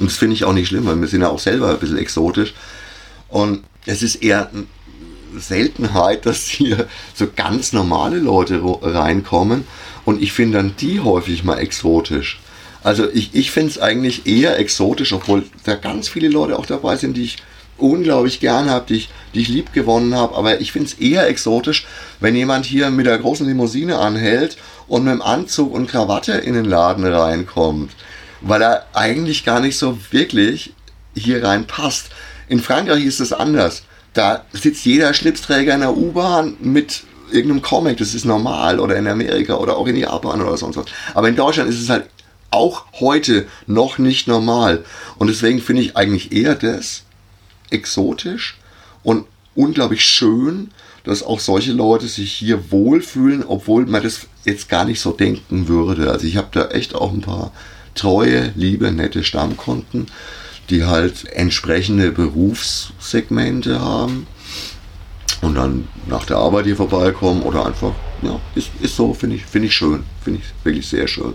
Und das finde ich auch nicht schlimm, weil wir sind ja auch selber ein bisschen exotisch. Und es ist eher Seltenheit, (laughs) dass hier so ganz normale Leute reinkommen und ich finde dann die häufig mal exotisch. Also ich, ich finde es eigentlich eher exotisch, obwohl da ganz viele Leute auch dabei sind, die ich unglaublich gern habe, die ich, die ich lieb gewonnen habe. Aber ich finde es eher exotisch, wenn jemand hier mit der großen Limousine anhält und mit dem Anzug und Krawatte in den Laden reinkommt. Weil er eigentlich gar nicht so wirklich hier reinpasst. In Frankreich ist es anders. Da sitzt jeder Schlipsträger in der U-Bahn mit irgendeinem Comic, das ist normal, oder in Amerika oder auch in Japan oder sonst was. Aber in Deutschland ist es halt auch heute noch nicht normal. Und deswegen finde ich eigentlich eher das exotisch und unglaublich schön, dass auch solche Leute sich hier wohlfühlen, obwohl man das jetzt gar nicht so denken würde. Also ich habe da echt auch ein paar treue, liebe, nette Stammkunden, die halt entsprechende Berufssegmente haben und dann nach der Arbeit hier vorbeikommen oder einfach, ja, ist, ist so, finde ich, finde ich schön, finde ich wirklich sehr schön.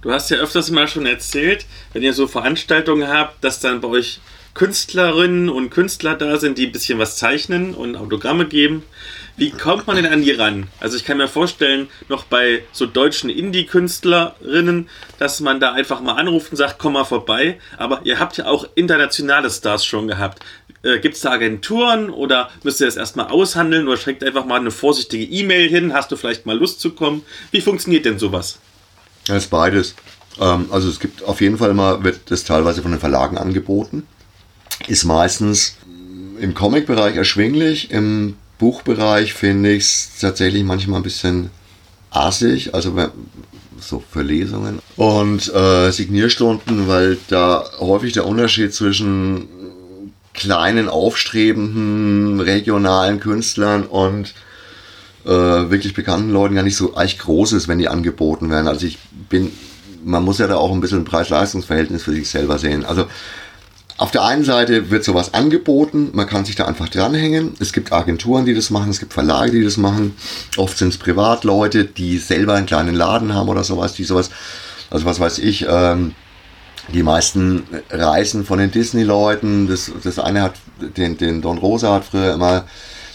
Du hast ja öfters mal schon erzählt, wenn ihr so Veranstaltungen habt, dass dann bei euch Künstlerinnen und Künstler da sind, die ein bisschen was zeichnen und Autogramme geben. Wie kommt man denn an die ran? Also ich kann mir vorstellen, noch bei so deutschen Indie-Künstlerinnen, dass man da einfach mal anruft und sagt, komm mal vorbei. Aber ihr habt ja auch internationale Stars schon gehabt. Äh, Gibt es da Agenturen oder müsst ihr das erstmal aushandeln oder schickt einfach mal eine vorsichtige E-Mail hin? Hast du vielleicht mal Lust zu kommen? Wie funktioniert denn sowas? Das ist beides. Ähm, also es gibt auf jeden Fall mal, wird das teilweise von den Verlagen angeboten ist meistens im Comic-Bereich erschwinglich. Im Buchbereich finde ich es tatsächlich manchmal ein bisschen assig, also so für Lesungen. Und äh, Signierstunden, weil da häufig der Unterschied zwischen kleinen, aufstrebenden, regionalen Künstlern und äh, wirklich bekannten Leuten gar nicht so eigentlich groß ist, wenn die angeboten werden. Also ich bin, man muss ja da auch ein bisschen ein Preis-Leistungs-Verhältnis für sich selber sehen. Also auf der einen Seite wird sowas angeboten, man kann sich da einfach dranhängen. Es gibt Agenturen, die das machen, es gibt Verlage, die das machen. Oft sind es Privatleute, die selber einen kleinen Laden haben oder sowas, die sowas, also was weiß ich, ähm, die meisten Reisen von den Disney-Leuten, das, das eine hat, den, den Don Rosa hat früher immer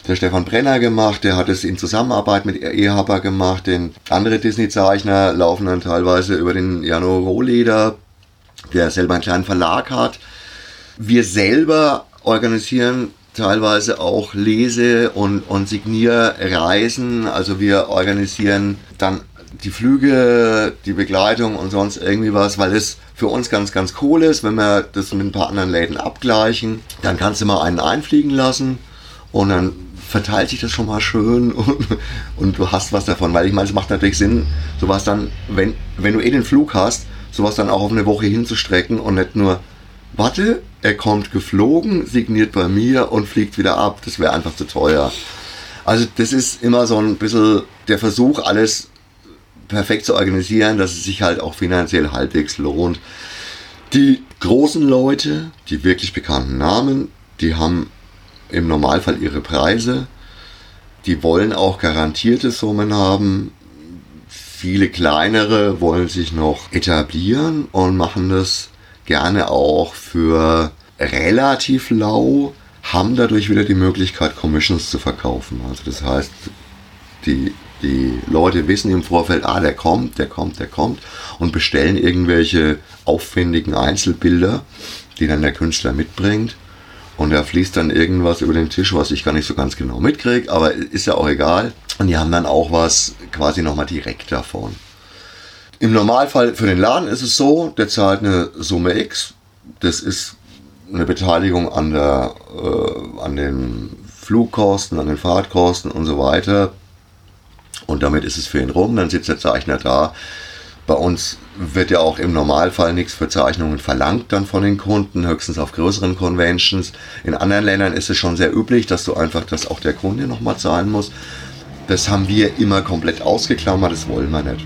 der Stefan Brenner gemacht, der hat es in Zusammenarbeit mit Ehaber gemacht, den andere Disney-Zeichner laufen dann teilweise über den Jano Rohleder, der selber einen kleinen Verlag hat. Wir selber organisieren teilweise auch Lese- und, und Signierreisen. Also wir organisieren dann die Flüge, die Begleitung und sonst irgendwie was, weil es für uns ganz, ganz cool ist, wenn wir das mit ein paar anderen Läden abgleichen. Dann kannst du mal einen einfliegen lassen und dann verteilt sich das schon mal schön (laughs) und, und du hast was davon. Weil ich meine, es macht natürlich Sinn, sowas dann, wenn, wenn du eh den Flug hast, sowas dann auch auf eine Woche hinzustrecken und nicht nur warte, er kommt geflogen, signiert bei mir und fliegt wieder ab. Das wäre einfach zu teuer. Also das ist immer so ein bisschen der Versuch, alles perfekt zu organisieren, dass es sich halt auch finanziell halbwegs lohnt. Die großen Leute, die wirklich bekannten Namen, die haben im Normalfall ihre Preise. Die wollen auch garantierte Summen haben. Viele kleinere wollen sich noch etablieren und machen das gerne auch für relativ lau, haben dadurch wieder die Möglichkeit, Commissions zu verkaufen. Also das heißt, die, die Leute wissen im Vorfeld, ah, der kommt, der kommt, der kommt und bestellen irgendwelche aufwendigen Einzelbilder, die dann der Künstler mitbringt. Und da fließt dann irgendwas über den Tisch, was ich gar nicht so ganz genau mitkriege, aber ist ja auch egal. Und die haben dann auch was quasi nochmal direkt davon. Im Normalfall für den Laden ist es so, der zahlt eine Summe X. Das ist eine Beteiligung an, der, äh, an den Flugkosten, an den Fahrtkosten und so weiter. Und damit ist es für ihn rum. Dann sitzt der Zeichner da. Bei uns wird ja auch im Normalfall nichts für Zeichnungen verlangt dann von den Kunden, höchstens auf größeren Conventions. In anderen Ländern ist es schon sehr üblich, dass du einfach, dass auch der Kunde nochmal zahlen muss. Das haben wir immer komplett ausgeklammert, das wollen wir nicht.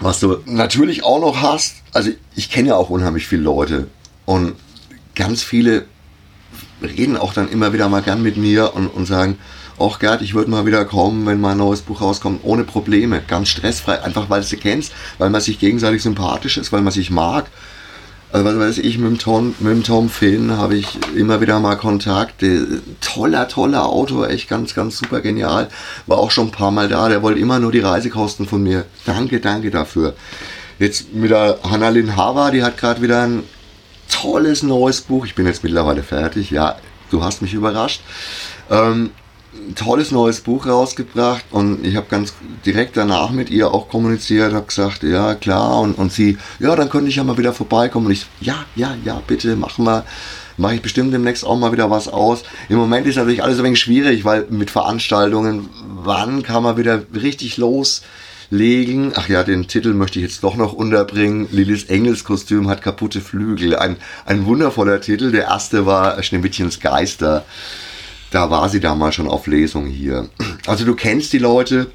Was du natürlich auch noch hast, also ich kenne ja auch unheimlich viele Leute und ganz viele reden auch dann immer wieder mal gern mit mir und, und sagen, auch Gerd, ich würde mal wieder kommen, wenn mein neues Buch rauskommt, ohne Probleme, ganz stressfrei, einfach weil du sie kennst, weil man sich gegenseitig sympathisch ist, weil man sich mag. Also was weiß ich, mit dem Tom, mit dem Tom Finn habe ich immer wieder mal Kontakt. Toller, toller Autor, echt ganz, ganz super genial. War auch schon ein paar Mal da, der wollte immer nur die Reisekosten von mir. Danke, danke dafür. Jetzt mit der Hannalyn Hava, die hat gerade wieder ein tolles neues Buch. Ich bin jetzt mittlerweile fertig. Ja, du hast mich überrascht. Ähm, tolles neues Buch rausgebracht und ich habe ganz direkt danach mit ihr auch kommuniziert, habe gesagt, ja klar und, und sie, ja, dann könnte ich ja mal wieder vorbeikommen und ich, ja, ja, ja, bitte, machen wir, mache ich bestimmt demnächst auch mal wieder was aus. Im Moment ist natürlich alles ein wenig schwierig, weil mit Veranstaltungen, wann kann man wieder richtig loslegen? Ach ja, den Titel möchte ich jetzt doch noch unterbringen. Lillys Engelskostüm hat kaputte Flügel. Ein, ein wundervoller Titel. Der erste war Schneewittchens Geister da war sie damals schon auf Lesung hier. Also du kennst die Leute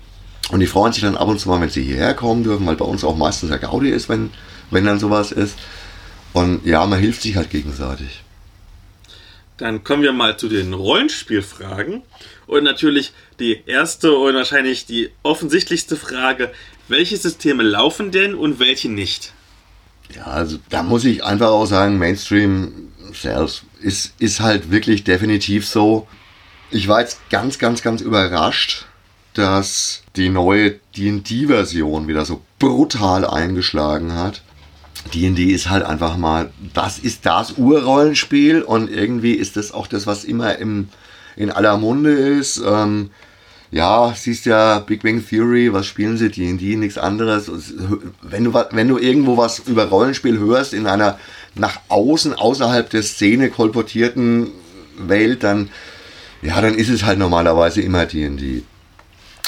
und die freuen sich dann ab und zu mal, wenn sie hierher kommen dürfen, weil bei uns auch meistens der Gaudi ist, wenn, wenn dann sowas ist. Und ja, man hilft sich halt gegenseitig. Dann kommen wir mal zu den Rollenspielfragen. Und natürlich die erste und wahrscheinlich die offensichtlichste Frage: Welche Systeme laufen denn und welche nicht? Ja, also da muss ich einfach auch sagen, Mainstream Sales ist, ist halt wirklich definitiv so. Ich war jetzt ganz, ganz, ganz überrascht, dass die neue D&D-Version wieder so brutal eingeschlagen hat. D&D ist halt einfach mal, das ist das Urrollenspiel und irgendwie ist das auch das, was immer im, in aller Munde ist. Ähm, ja, siehst ja Big Bang Theory, was spielen sie? D&D, nichts anderes. Wenn du, wenn du irgendwo was über Rollenspiel hörst in einer nach außen, außerhalb der Szene kolportierten Welt, dann, ja, dann ist es halt normalerweise immer D&D.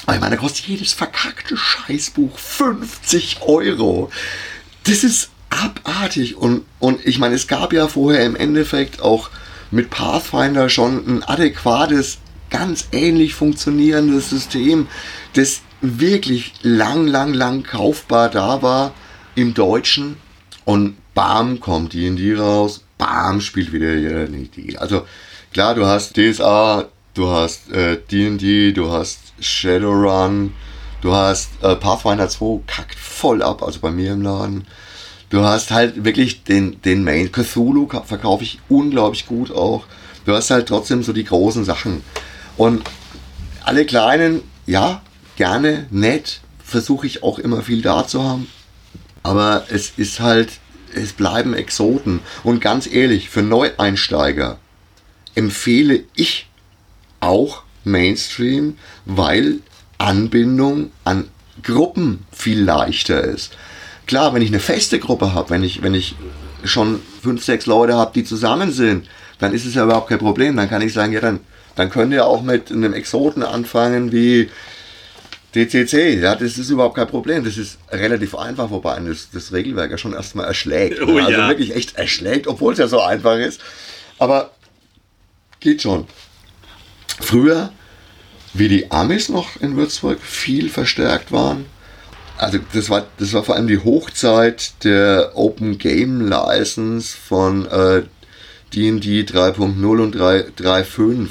Aber ich meine, da kostet jedes verkackte Scheißbuch 50 Euro. Das ist abartig. Und, und ich meine, es gab ja vorher im Endeffekt auch mit Pathfinder schon ein adäquates ganz ähnlich funktionierendes System, das wirklich lang, lang, lang kaufbar da war im Deutschen. Und bam, kommt in die raus, bam, spielt wieder jeder die. Also klar, du hast DSA, du hast D&D, äh, du hast Shadowrun, du hast äh, Pathfinder 2, kackt voll ab, also bei mir im Laden. Du hast halt wirklich den, den Main. Cthulhu verkaufe ich unglaublich gut auch. Du hast halt trotzdem so die großen Sachen. Und alle kleinen, ja, gerne, nett, versuche ich auch immer viel da zu haben. Aber es ist halt, es bleiben Exoten. Und ganz ehrlich, für Neueinsteiger empfehle ich auch Mainstream, weil Anbindung an Gruppen viel leichter ist. Klar, wenn ich eine feste Gruppe habe, wenn ich, wenn ich schon fünf, sechs Leute habe, die zusammen sind, dann ist es ja überhaupt kein Problem. Dann kann ich sagen, ja, dann dann könnt ihr auch mit einem Exoten anfangen wie DCC. Ja, das ist überhaupt kein Problem. Das ist relativ einfach, wobei das, das Regelwerk ja schon erstmal erschlägt. Oh, also ja. wirklich echt erschlägt, obwohl es ja so einfach ist. Aber geht schon. Früher, wie die Amis noch in Würzburg viel verstärkt waren, also das war, das war vor allem die Hochzeit der Open Game License von äh, D&D 3.0 und 3.5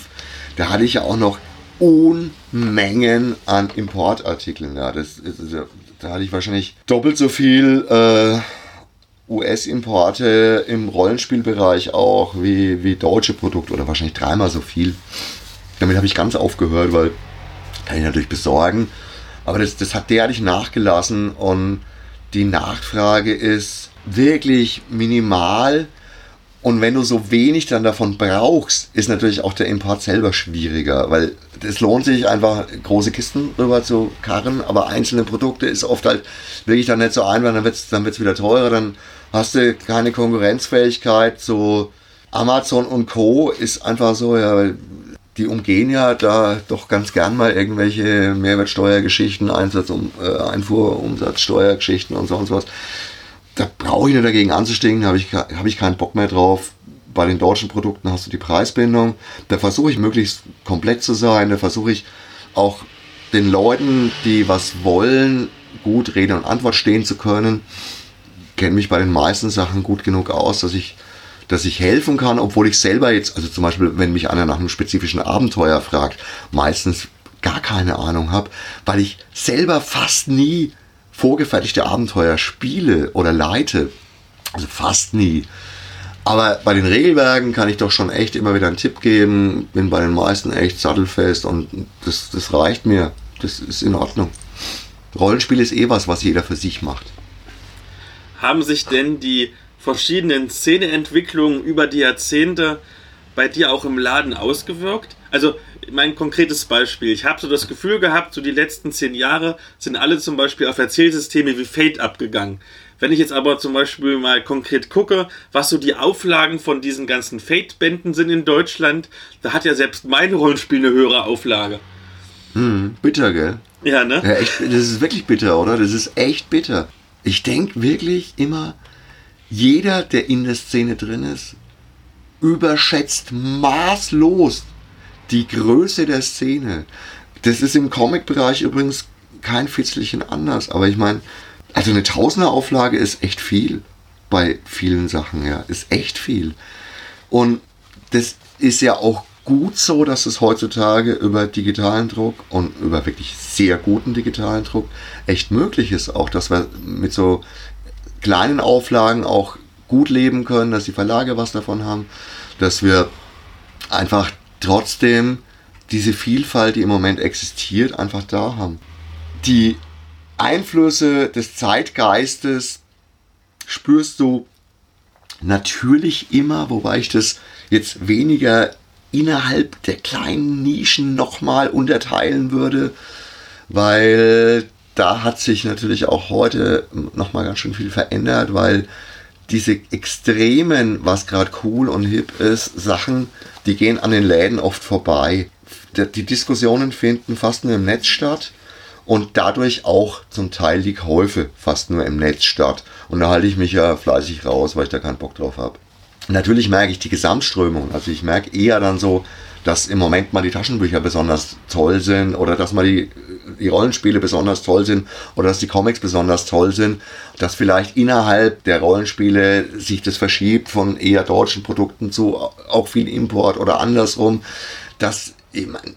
da hatte ich ja auch noch Unmengen an Importartikeln. Ja, das, das, da hatte ich wahrscheinlich doppelt so viel äh, US-Importe im Rollenspielbereich auch wie, wie deutsche Produkte oder wahrscheinlich dreimal so viel. Damit habe ich ganz aufgehört, weil kann ich natürlich besorgen. Aber das, das hat derartig nachgelassen und die Nachfrage ist wirklich minimal. Und wenn du so wenig dann davon brauchst, ist natürlich auch der Import selber schwieriger, weil es lohnt sich einfach große Kisten rüber zu karren, aber einzelne Produkte ist oft halt wirklich dann nicht so einfach, dann wird es dann wird's wieder teurer, dann hast du keine Konkurrenzfähigkeit. So Amazon und Co. ist einfach so, ja, die umgehen ja da doch ganz gern mal irgendwelche Mehrwertsteuergeschichten, Einsatz, um, äh, Einfuhrumsatzsteuergeschichten und so und sowas da brauche ich nicht dagegen anzustehen, da habe ich, hab ich keinen Bock mehr drauf. Bei den deutschen Produkten hast du die Preisbindung. Da versuche ich möglichst komplett zu sein. Da versuche ich auch den Leuten, die was wollen, gut Rede und Antwort stehen zu können. Kenne mich bei den meisten Sachen gut genug aus, dass ich, dass ich helfen kann, obwohl ich selber jetzt, also zum Beispiel, wenn mich einer nach einem spezifischen Abenteuer fragt, meistens gar keine Ahnung habe, weil ich selber fast nie vorgefertigte Abenteuer spiele oder leite. Also fast nie. Aber bei den Regelwerken kann ich doch schon echt immer wieder einen Tipp geben. Bin bei den meisten echt sattelfest und das, das reicht mir. Das ist in Ordnung. Rollenspiel ist eh was, was jeder für sich macht. Haben sich denn die verschiedenen Szeneentwicklungen über die Jahrzehnte bei dir auch im Laden ausgewirkt? Also mein konkretes Beispiel. Ich habe so das Gefühl gehabt, so die letzten zehn Jahre sind alle zum Beispiel auf Erzählsysteme wie Fate abgegangen. Wenn ich jetzt aber zum Beispiel mal konkret gucke, was so die Auflagen von diesen ganzen Fate-Bänden sind in Deutschland, da hat ja selbst mein Rollenspiel eine höhere Auflage. Hm, bitter, gell? Ja, ne? Ja, echt, das ist wirklich bitter, oder? Das ist echt bitter. Ich denke wirklich immer, jeder, der in der Szene drin ist, überschätzt maßlos die Größe der Szene. Das ist im Comic-Bereich übrigens kein Fitzelchen anders, aber ich meine, also eine Tausender-Auflage ist echt viel bei vielen Sachen, ja, ist echt viel. Und das ist ja auch gut so, dass es heutzutage über digitalen Druck und über wirklich sehr guten digitalen Druck echt möglich ist, auch dass wir mit so kleinen Auflagen auch gut leben können, dass die Verlage was davon haben, dass wir einfach trotzdem diese Vielfalt, die im Moment existiert, einfach da haben. Die Einflüsse des Zeitgeistes spürst du natürlich immer, wobei ich das jetzt weniger innerhalb der kleinen Nischen nochmal unterteilen würde, weil da hat sich natürlich auch heute nochmal ganz schön viel verändert, weil diese extremen, was gerade cool und hip ist, Sachen, die gehen an den Läden oft vorbei. Die Diskussionen finden fast nur im Netz statt und dadurch auch zum Teil die Käufe fast nur im Netz statt. Und da halte ich mich ja fleißig raus, weil ich da keinen Bock drauf habe. Natürlich merke ich die Gesamtströmung. Also ich merke eher dann so, dass im Moment mal die Taschenbücher besonders toll sind oder dass mal die, die Rollenspiele besonders toll sind oder dass die Comics besonders toll sind, dass vielleicht innerhalb der Rollenspiele sich das verschiebt von eher deutschen Produkten zu auch viel Import oder andersrum, dass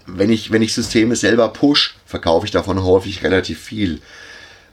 wenn ich, wenn ich Systeme selber push, verkaufe ich davon häufig relativ viel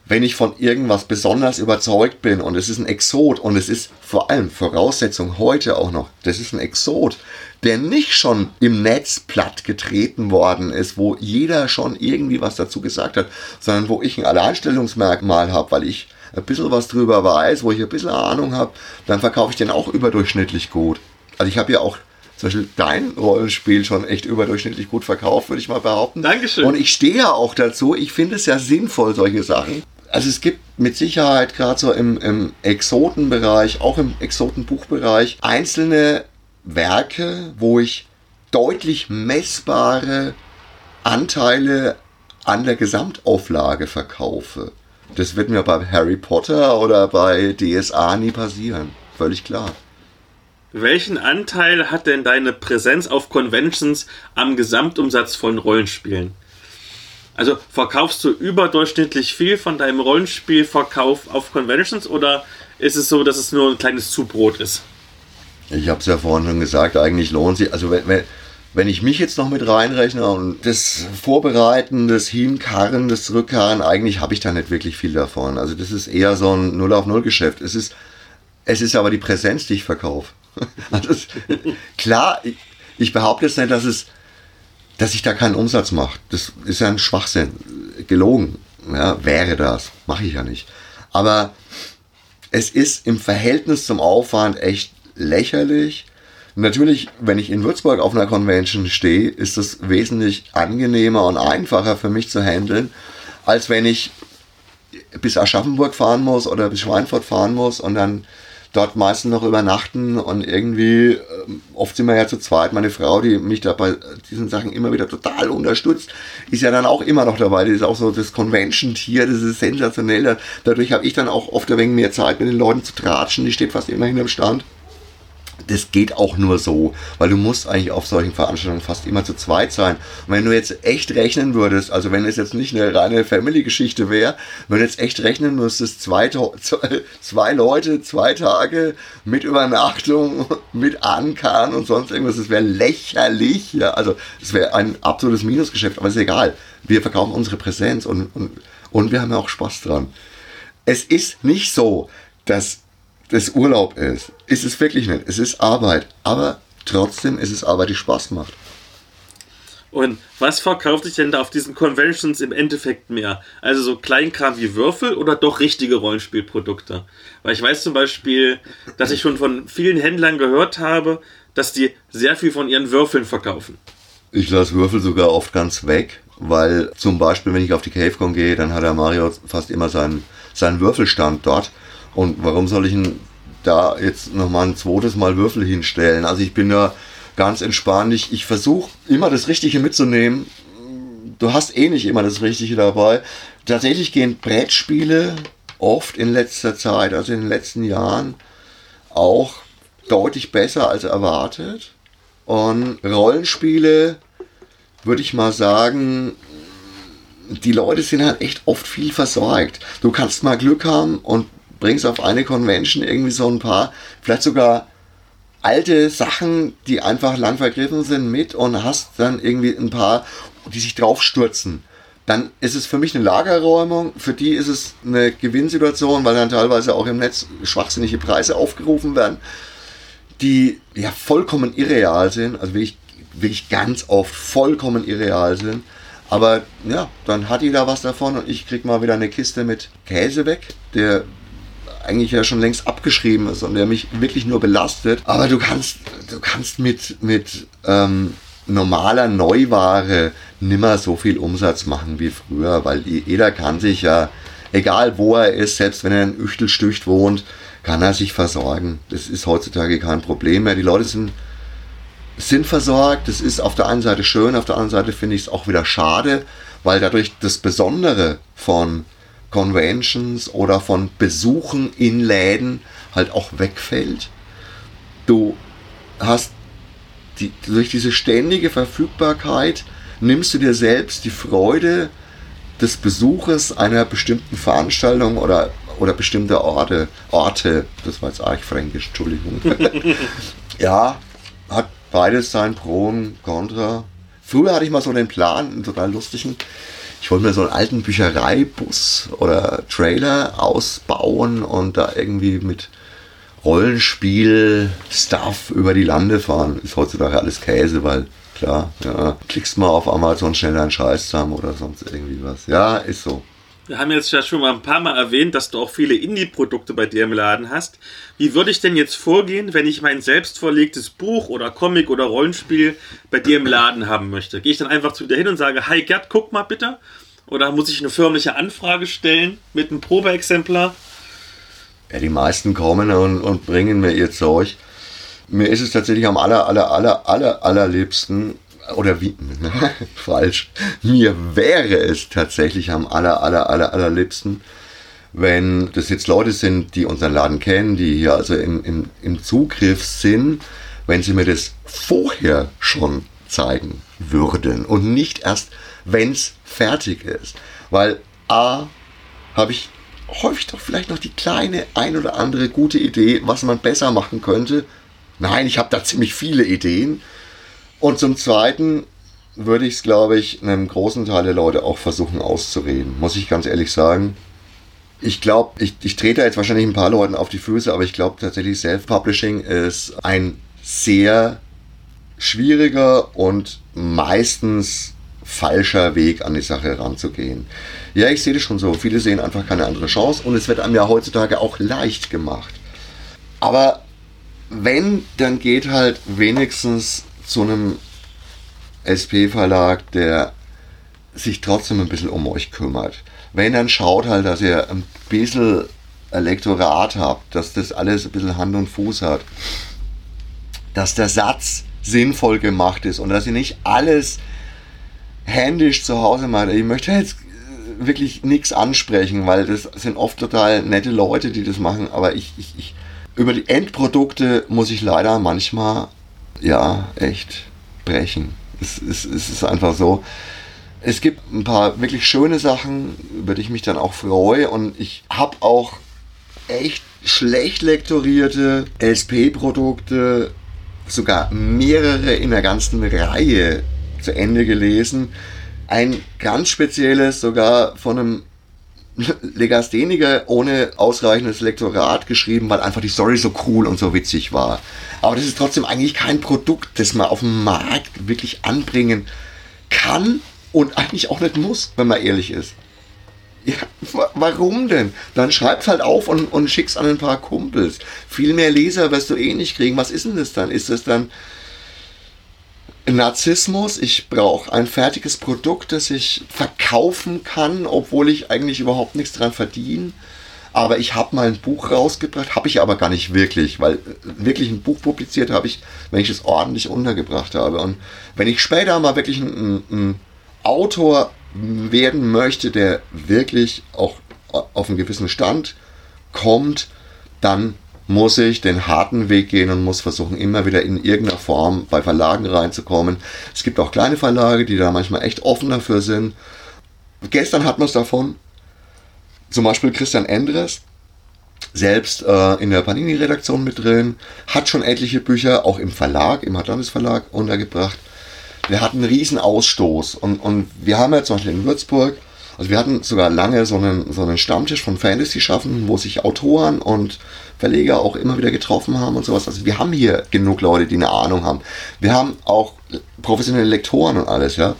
wenn ich von irgendwas besonders überzeugt bin und es ist ein Exot und es ist vor allem Voraussetzung heute auch noch, das ist ein Exot, der nicht schon im Netz platt getreten worden ist, wo jeder schon irgendwie was dazu gesagt hat, sondern wo ich ein Alleinstellungsmerkmal habe, weil ich ein bisschen was drüber weiß, wo ich ein bisschen Ahnung habe, dann verkaufe ich den auch überdurchschnittlich gut. Also ich habe ja auch zum Beispiel dein Rollenspiel schon echt überdurchschnittlich gut verkauft, würde ich mal behaupten. Dankeschön. Und ich stehe ja auch dazu. Ich finde es ja sinnvoll, solche Sachen also es gibt mit Sicherheit gerade so im, im Exotenbereich, auch im Exotenbuchbereich, einzelne Werke, wo ich deutlich messbare Anteile an der Gesamtauflage verkaufe. Das wird mir bei Harry Potter oder bei DSA nie passieren. Völlig klar. Welchen Anteil hat denn deine Präsenz auf Conventions am Gesamtumsatz von Rollenspielen? Also verkaufst du überdurchschnittlich viel von deinem Rollenspielverkauf auf Conventions oder ist es so, dass es nur ein kleines Zubrot ist? Ich habe es ja vorhin schon gesagt, eigentlich lohnt sich, also wenn, wenn, ich mich jetzt noch mit reinrechne und das Vorbereiten, das Hinkarren, das Zurückkarren, eigentlich habe ich da nicht wirklich viel davon. Also das ist eher so ein Null auf Null Geschäft. Es ist, es ist aber die Präsenz, die ich verkaufe. (laughs) Also klar, ich, ich behaupte jetzt nicht, dass es dass ich da keinen Umsatz mache. Das ist ja ein Schwachsinn. Gelogen. Ja, wäre das. Mache ich ja nicht. Aber es ist im Verhältnis zum Aufwand echt lächerlich. Natürlich, wenn ich in Würzburg auf einer Convention stehe, ist es wesentlich angenehmer und einfacher für mich zu handeln, als wenn ich bis Aschaffenburg fahren muss oder bis Schweinfurt fahren muss und dann dort meistens noch übernachten und irgendwie, ähm, oft sind wir ja zu zweit, meine Frau, die mich da bei diesen Sachen immer wieder total unterstützt, ist ja dann auch immer noch dabei. Die ist auch so das Convention-Tier, das ist sensationell. Dadurch habe ich dann auch oft ein wenig mehr Zeit, mit den Leuten zu tratschen. Die steht fast immer hinterm Stand das geht auch nur so, weil du musst eigentlich auf solchen Veranstaltungen fast immer zu zweit sein. Und wenn du jetzt echt rechnen würdest, also wenn es jetzt nicht eine reine Family-Geschichte wäre, wenn du jetzt echt rechnen müsstest, zwei, (laughs) zwei Leute, zwei Tage mit Übernachtung, (laughs) mit Ankarren und sonst irgendwas, das wäre lächerlich. Ja, also es wäre ein absolutes Minusgeschäft, aber ist egal. Wir verkaufen unsere Präsenz und, und, und wir haben ja auch Spaß dran. Es ist nicht so, dass das Urlaub ist. Ist es wirklich nicht. Es ist Arbeit. Aber trotzdem ist es Arbeit, die Spaß macht. Und was verkauft sich denn da auf diesen Conventions im Endeffekt mehr? Also so Kleinkram wie Würfel oder doch richtige Rollenspielprodukte? Weil ich weiß zum Beispiel, dass ich schon von vielen Händlern gehört habe, dass die sehr viel von ihren Würfeln verkaufen. Ich lasse Würfel sogar oft ganz weg, weil zum Beispiel, wenn ich auf die CaveCon gehe, dann hat der Mario fast immer seinen, seinen Würfelstand dort. Und warum soll ich ihn da jetzt nochmal ein zweites Mal Würfel hinstellen? Also ich bin da ganz entspannt. Ich, ich versuche immer das Richtige mitzunehmen. Du hast eh nicht immer das Richtige dabei. Tatsächlich gehen Brettspiele oft in letzter Zeit, also in den letzten Jahren, auch deutlich besser als erwartet. Und Rollenspiele würde ich mal sagen, die Leute sind halt echt oft viel versorgt. Du kannst mal Glück haben und bringst auf eine Convention irgendwie so ein paar, vielleicht sogar alte Sachen, die einfach lang vergriffen sind, mit und hast dann irgendwie ein paar, die sich draufstürzen. Dann ist es für mich eine Lagerräumung, für die ist es eine Gewinnsituation, weil dann teilweise auch im Netz schwachsinnige Preise aufgerufen werden, die ja vollkommen irreal sind, also wirklich, wirklich ganz oft vollkommen irreal sind. Aber ja, dann hat jeder was davon und ich krieg mal wieder eine Kiste mit Käse weg, der eigentlich ja schon längst abgeschrieben ist und der mich wirklich nur belastet. Aber du kannst, du kannst mit, mit ähm, normaler Neuware nimmer so viel Umsatz machen wie früher, weil jeder kann sich ja, egal wo er ist, selbst wenn er in Üchtelstücht wohnt, kann er sich versorgen. Das ist heutzutage kein Problem mehr. Die Leute sind, sind versorgt. Das ist auf der einen Seite schön, auf der anderen Seite finde ich es auch wieder schade, weil dadurch das Besondere von Conventions oder von Besuchen in Läden halt auch wegfällt. Du hast die, durch diese ständige Verfügbarkeit nimmst du dir selbst die Freude des Besuches einer bestimmten Veranstaltung oder, oder bestimmter Orte, Orte, das war jetzt archfränkisch, Entschuldigung. (laughs) ja, hat beides sein Pro und Contra. Früher hatte ich mal so den Plan, einen total lustigen, ich wollte mir so einen alten Büchereibus oder Trailer ausbauen und da irgendwie mit Rollenspiel-Stuff über die Lande fahren. Ist heutzutage alles Käse, weil klar, ja, klickst mal auf Amazon schnell einen Scheiß zusammen oder sonst irgendwie was. Ja, ist so. Wir haben jetzt ja schon mal ein paar Mal erwähnt, dass du auch viele Indie-Produkte bei dir im Laden hast. Wie würde ich denn jetzt vorgehen, wenn ich mein selbst vorlegtes Buch oder Comic oder Rollenspiel bei dir im Laden haben möchte? Gehe ich dann einfach zu dir hin und sage, hi Gerd, guck mal bitte? Oder muss ich eine förmliche Anfrage stellen mit einem Probeexemplar? Ja, die meisten kommen und, und bringen mir ihr Zeug. Mir ist es tatsächlich am aller, aller, aller, aller, allerliebsten, oder wie, (laughs) falsch, mir wäre es tatsächlich am aller, aller, aller, allerliebsten, wenn das jetzt Leute sind, die unseren Laden kennen, die hier also im, im, im Zugriff sind, wenn sie mir das vorher schon zeigen würden und nicht erst, wenn es fertig ist. Weil A, habe ich häufig doch vielleicht noch die kleine ein oder andere gute Idee, was man besser machen könnte. Nein, ich habe da ziemlich viele Ideen. Und zum Zweiten würde ich es, glaube ich, einem großen Teil der Leute auch versuchen auszureden, muss ich ganz ehrlich sagen. Ich glaube, ich, ich trete jetzt wahrscheinlich ein paar Leuten auf die Füße, aber ich glaube tatsächlich, Self-Publishing ist ein sehr schwieriger und meistens falscher Weg an die Sache heranzugehen. Ja, ich sehe das schon so. Viele sehen einfach keine andere Chance und es wird einem ja heutzutage auch leicht gemacht. Aber wenn, dann geht halt wenigstens zu einem SP-Verlag, der sich trotzdem ein bisschen um euch kümmert. Wenn, dann schaut halt, dass ihr ein bisschen Elektorat habt, dass das alles ein bisschen Hand und Fuß hat. Dass der Satz sinnvoll gemacht ist und dass ihr nicht alles händisch zu Hause macht. Ich möchte jetzt wirklich nichts ansprechen, weil das sind oft total nette Leute, die das machen, aber ich, ich, ich über die Endprodukte muss ich leider manchmal ja echt brechen. Es, es, es ist einfach so. Es gibt ein paar wirklich schöne Sachen, über die ich mich dann auch freue und ich habe auch echt schlecht lektorierte LSP-Produkte, sogar mehrere in der ganzen Reihe zu Ende gelesen. Ein ganz spezielles, sogar von einem (laughs) Legastheniker ohne ausreichendes Lektorat geschrieben, weil einfach die Story so cool und so witzig war. Aber das ist trotzdem eigentlich kein Produkt, das man auf dem Markt wirklich anbringen kann und eigentlich auch nicht muss, wenn man ehrlich ist. Ja, warum denn? Dann schreib's halt auf und, und schick's an ein paar Kumpels. Viel mehr Leser wirst du eh nicht kriegen. Was ist denn das dann? Ist das dann Narzissmus, ich brauche ein fertiges Produkt, das ich verkaufen kann, obwohl ich eigentlich überhaupt nichts dran verdiene. Aber ich habe mal ein Buch rausgebracht, habe ich aber gar nicht wirklich, weil wirklich ein Buch publiziert habe ich, wenn ich es ordentlich untergebracht habe. Und wenn ich später mal wirklich ein, ein Autor werden möchte, der wirklich auch auf einen gewissen Stand kommt, dann muss ich den harten Weg gehen und muss versuchen, immer wieder in irgendeiner Form bei Verlagen reinzukommen. Es gibt auch kleine Verlage, die da manchmal echt offen dafür sind. Gestern hatten wir es davon, zum Beispiel Christian Endres, selbst äh, in der Panini-Redaktion mit drin, hat schon etliche Bücher auch im Verlag, im Atlantis Verlag untergebracht. Der hat einen riesen Ausstoß und, und wir haben ja zum Beispiel in Würzburg also wir hatten sogar lange so einen, so einen Stammtisch von Fantasy-Schaffen, wo sich Autoren und Verleger auch immer wieder getroffen haben und sowas. Also wir haben hier genug Leute, die eine Ahnung haben. Wir haben auch professionelle Lektoren und alles, ja.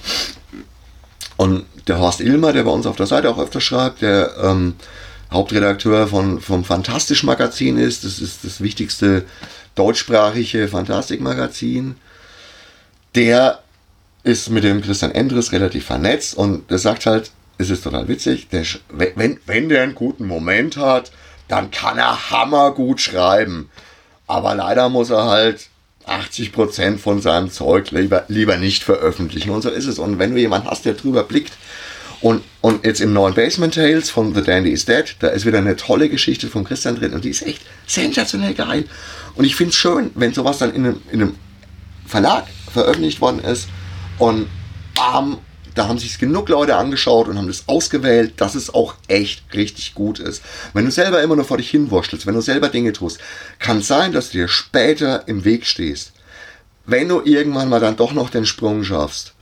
Und der Horst Ilmer, der bei uns auf der Seite auch öfter schreibt, der ähm, Hauptredakteur von, vom Fantastisch-Magazin ist, das ist das wichtigste deutschsprachige Fantastik-Magazin, der ist mit dem Christian Endres relativ vernetzt und der sagt halt, es ist total witzig, der, wenn, wenn der einen guten Moment hat, dann kann er hammergut schreiben. Aber leider muss er halt 80% von seinem Zeug lieber, lieber nicht veröffentlichen. Und so ist es. Und wenn du jemanden hast, der drüber blickt, und, und jetzt im neuen Basement Tales von The Dandy is Dead, da ist wieder eine tolle Geschichte von Christian drin und die ist echt sensationell geil. Und ich finde es schön, wenn sowas dann in einem, in einem Verlag veröffentlicht worden ist und bam, da haben sich genug Leute angeschaut und haben das ausgewählt, dass es auch echt richtig gut ist. Wenn du selber immer nur vor dich hinwurschtelst, wenn du selber Dinge tust, kann es sein, dass du dir später im Weg stehst. Wenn du irgendwann mal dann doch noch den Sprung schaffst,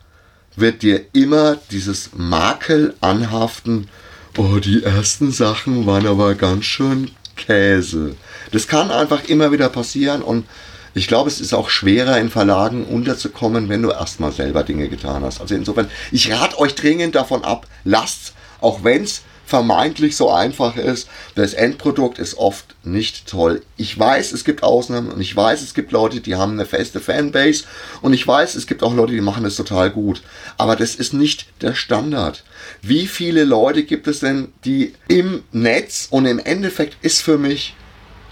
wird dir immer dieses Makel anhaften, oh, die ersten Sachen waren aber ganz schön Käse. Das kann einfach immer wieder passieren und ich glaube, es ist auch schwerer in Verlagen unterzukommen, wenn du erstmal selber Dinge getan hast. Also insofern, ich rate euch dringend davon ab, lasst, auch wenn es vermeintlich so einfach ist, das Endprodukt ist oft nicht toll. Ich weiß, es gibt Ausnahmen und ich weiß, es gibt Leute, die haben eine feste Fanbase und ich weiß, es gibt auch Leute, die machen das total gut. Aber das ist nicht der Standard. Wie viele Leute gibt es denn, die im Netz und im Endeffekt ist für mich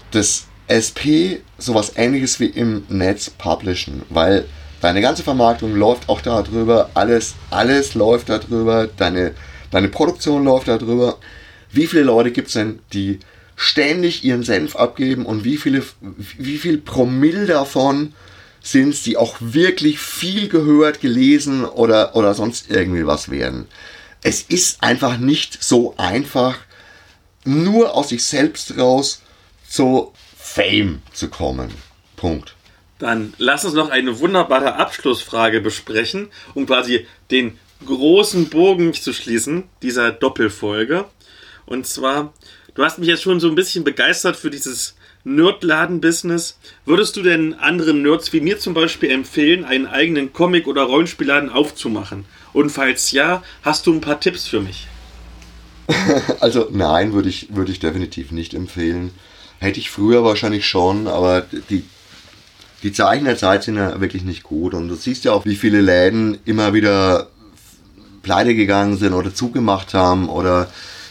das SP sowas ähnliches wie im Netz publishen, weil deine ganze Vermarktung läuft auch darüber, alles, alles läuft darüber, deine, deine Produktion läuft darüber. Wie viele Leute gibt es denn, die ständig ihren Senf abgeben und wie viele, wie viel Promille davon sind es, die auch wirklich viel gehört, gelesen oder, oder sonst irgendwie was werden. Es ist einfach nicht so einfach, nur aus sich selbst raus so Fame zu kommen. Punkt. Dann lass uns noch eine wunderbare Abschlussfrage besprechen, um quasi den großen Bogen zu schließen dieser Doppelfolge. Und zwar, du hast mich jetzt schon so ein bisschen begeistert für dieses Nerdladen-Business. Würdest du denn anderen Nerds wie mir zum Beispiel empfehlen, einen eigenen Comic- oder Rollenspielladen aufzumachen? Und falls ja, hast du ein paar Tipps für mich? (laughs) Also nein, würde ich, würde ich definitiv nicht empfehlen. Hätte ich früher wahrscheinlich schon, aber die, die Zeichen der Zeit sind ja wirklich nicht gut. Und du siehst ja auch, wie viele Läden immer wieder pleite gegangen sind oder zugemacht haben oder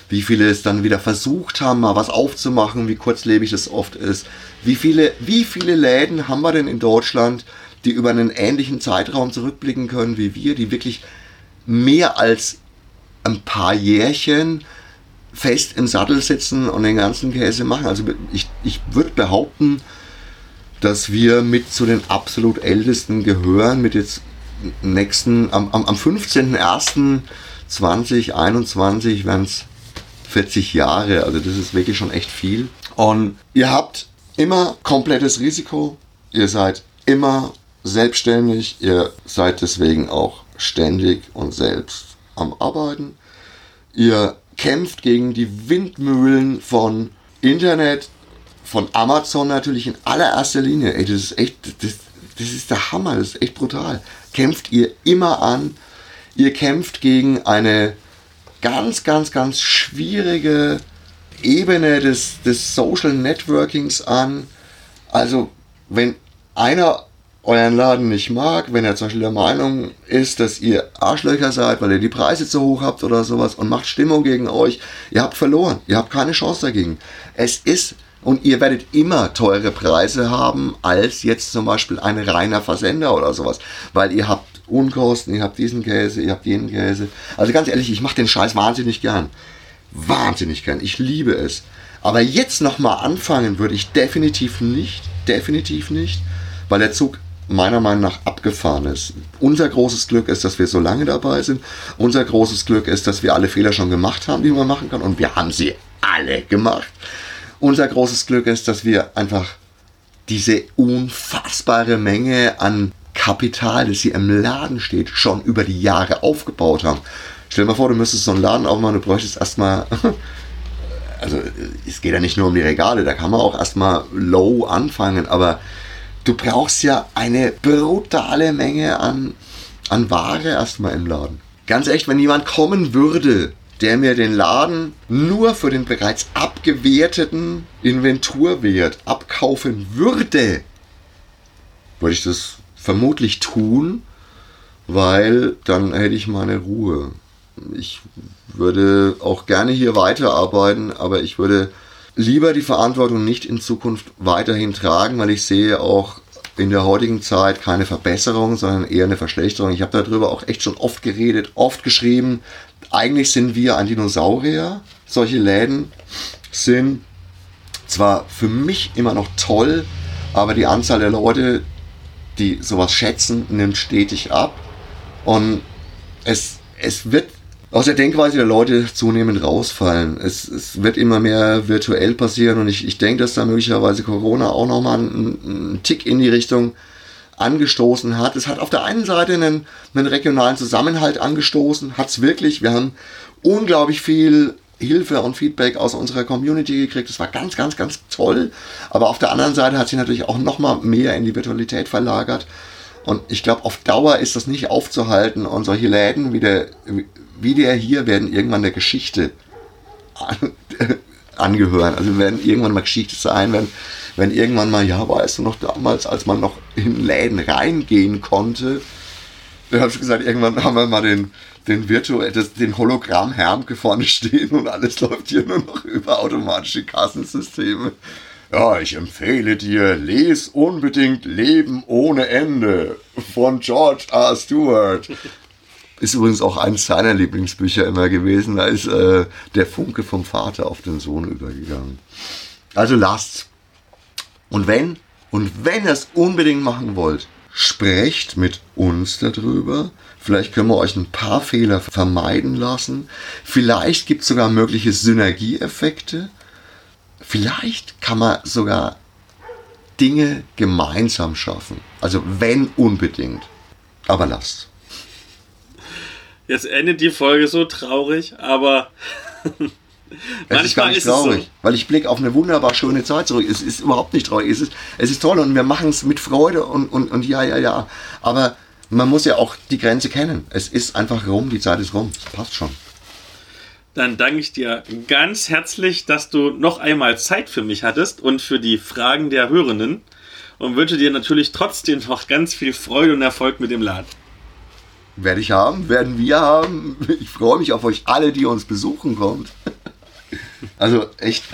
wie viele es dann wieder versucht haben, mal was aufzumachen, wie kurzlebig das oft ist. Wie viele, wie viele Läden haben wir denn in Deutschland, die über einen ähnlichen Zeitraum zurückblicken können wie wir, die wirklich mehr als ein paar Jährchen fest im Sattel sitzen und den ganzen Käse machen. Also ich, ich würde behaupten, dass wir mit zu den absolut ältesten gehören, mit jetzt nächsten, am, am, am 15.01.2021 werden es 40 Jahre, also das ist wirklich schon echt viel. Und ihr habt immer komplettes Risiko, ihr seid immer selbstständig, ihr seid deswegen auch ständig und selbst am Arbeiten. Ihr kämpft gegen die Windmühlen von Internet, von Amazon natürlich in allererster Linie. Ey, das ist echt, das, das ist der Hammer, das ist echt brutal. Kämpft ihr immer an. Ihr kämpft gegen eine ganz, ganz, ganz schwierige Ebene des, des Social Networkings an. Also, wenn einer euren Laden nicht mag, wenn er zum Beispiel der Meinung ist, dass ihr Arschlöcher seid, weil ihr die Preise zu hoch habt oder sowas und macht Stimmung gegen euch, ihr habt verloren. Ihr habt keine Chance dagegen. Es ist und ihr werdet immer teure Preise haben als jetzt zum Beispiel ein reiner Versender oder sowas, weil ihr habt Unkosten, ihr habt diesen Käse, ihr habt jenen Käse. Also ganz ehrlich, ich mache den Scheiß wahnsinnig gern. Wahnsinnig gern. Ich liebe es. Aber jetzt nochmal anfangen würde ich definitiv nicht, definitiv nicht, weil der Zug meiner Meinung nach abgefahren ist. Unser großes Glück ist, dass wir so lange dabei sind. Unser großes Glück ist, dass wir alle Fehler schon gemacht haben, die man machen kann. Und wir haben sie alle gemacht. Unser großes Glück ist, dass wir einfach diese unfassbare Menge an Kapital, das hier im Laden steht, schon über die Jahre aufgebaut haben. Stell dir mal vor, du müsstest so einen Laden aufmachen, du bräuchtest erstmal. (laughs) Also, es geht ja nicht nur um die Regale, da kann man auch erstmal low anfangen, aber du brauchst ja eine brutale Menge an, an Ware erstmal im Laden. Ganz echt, wenn jemand kommen würde, der mir den Laden nur für den bereits abgewerteten Inventurwert abkaufen würde, würde ich das vermutlich tun, weil dann hätte ich meine Ruhe. Ich würde auch gerne hier weiterarbeiten, aber ich würde lieber die Verantwortung nicht in Zukunft weiterhin tragen, weil ich sehe auch in der heutigen Zeit keine Verbesserung, sondern eher eine Verschlechterung. Ich habe darüber auch echt schon oft geredet, oft geschrieben. Eigentlich sind wir ein Dinosaurier. Solche Läden sind zwar für mich immer noch toll, aber die Anzahl der Leute, die sowas schätzen, nimmt stetig ab. Und es, es wird aus der Denkweise der Leute zunehmend rausfallen. Es, es wird immer mehr virtuell passieren und ich, ich denke, dass da möglicherweise Corona auch nochmal einen, einen Tick in die Richtung angestoßen hat. Es hat auf der einen Seite einen, einen regionalen Zusammenhalt angestoßen, hat es wirklich. Wir haben unglaublich viel Hilfe und Feedback aus unserer Community gekriegt. Das war ganz, ganz, ganz toll. Aber auf der anderen Seite hat sich natürlich auch nochmal mehr in die Virtualität verlagert. Und ich glaube, auf Dauer ist das nicht aufzuhalten. Und solche Läden wie der, wie der hier werden irgendwann der Geschichte (laughs) angehören. Also werden irgendwann mal Geschichte sein, wenn, wenn irgendwann mal, ja, weißt du noch damals, als man noch in Läden reingehen konnte, da habe ich gesagt, irgendwann haben wir mal den, den virtuell, den Hologramm Hermke vorne stehen und alles läuft hier nur noch über automatische Kassensysteme. Ja, ich empfehle dir, les unbedingt Leben ohne Ende von George R. Stewart. Ist übrigens auch eines seiner Lieblingsbücher immer gewesen. Da ist äh, der Funke vom Vater auf den Sohn übergegangen. Also lasst. Und wenn, und wenn ihr es unbedingt machen wollt, sprecht mit uns darüber. Vielleicht können wir euch ein paar Fehler vermeiden lassen. Vielleicht gibt es sogar mögliche Synergieeffekte. Vielleicht kann man sogar Dinge gemeinsam schaffen. Also wenn unbedingt. Aber lasst. Jetzt endet die Folge so traurig, aber es ist gar nicht ist traurig, so. weil ich blicke auf eine wunderbar schöne Zeit zurück. Es ist überhaupt nicht traurig. Es ist, es ist toll und wir machen es mit Freude und, und, und ja, ja, ja. Aber man muss ja auch die Grenze kennen. Es ist einfach rum, die Zeit ist rum. Das passt schon. Dann danke ich dir ganz herzlich, dass du noch einmal Zeit für mich hattest und für die Fragen der Hörenden und wünsche dir natürlich trotzdem noch ganz viel Freude und Erfolg mit dem Laden. Werde ich haben, werden wir haben. Ich freue mich auf euch alle, die uns besuchen kommt. Also echt.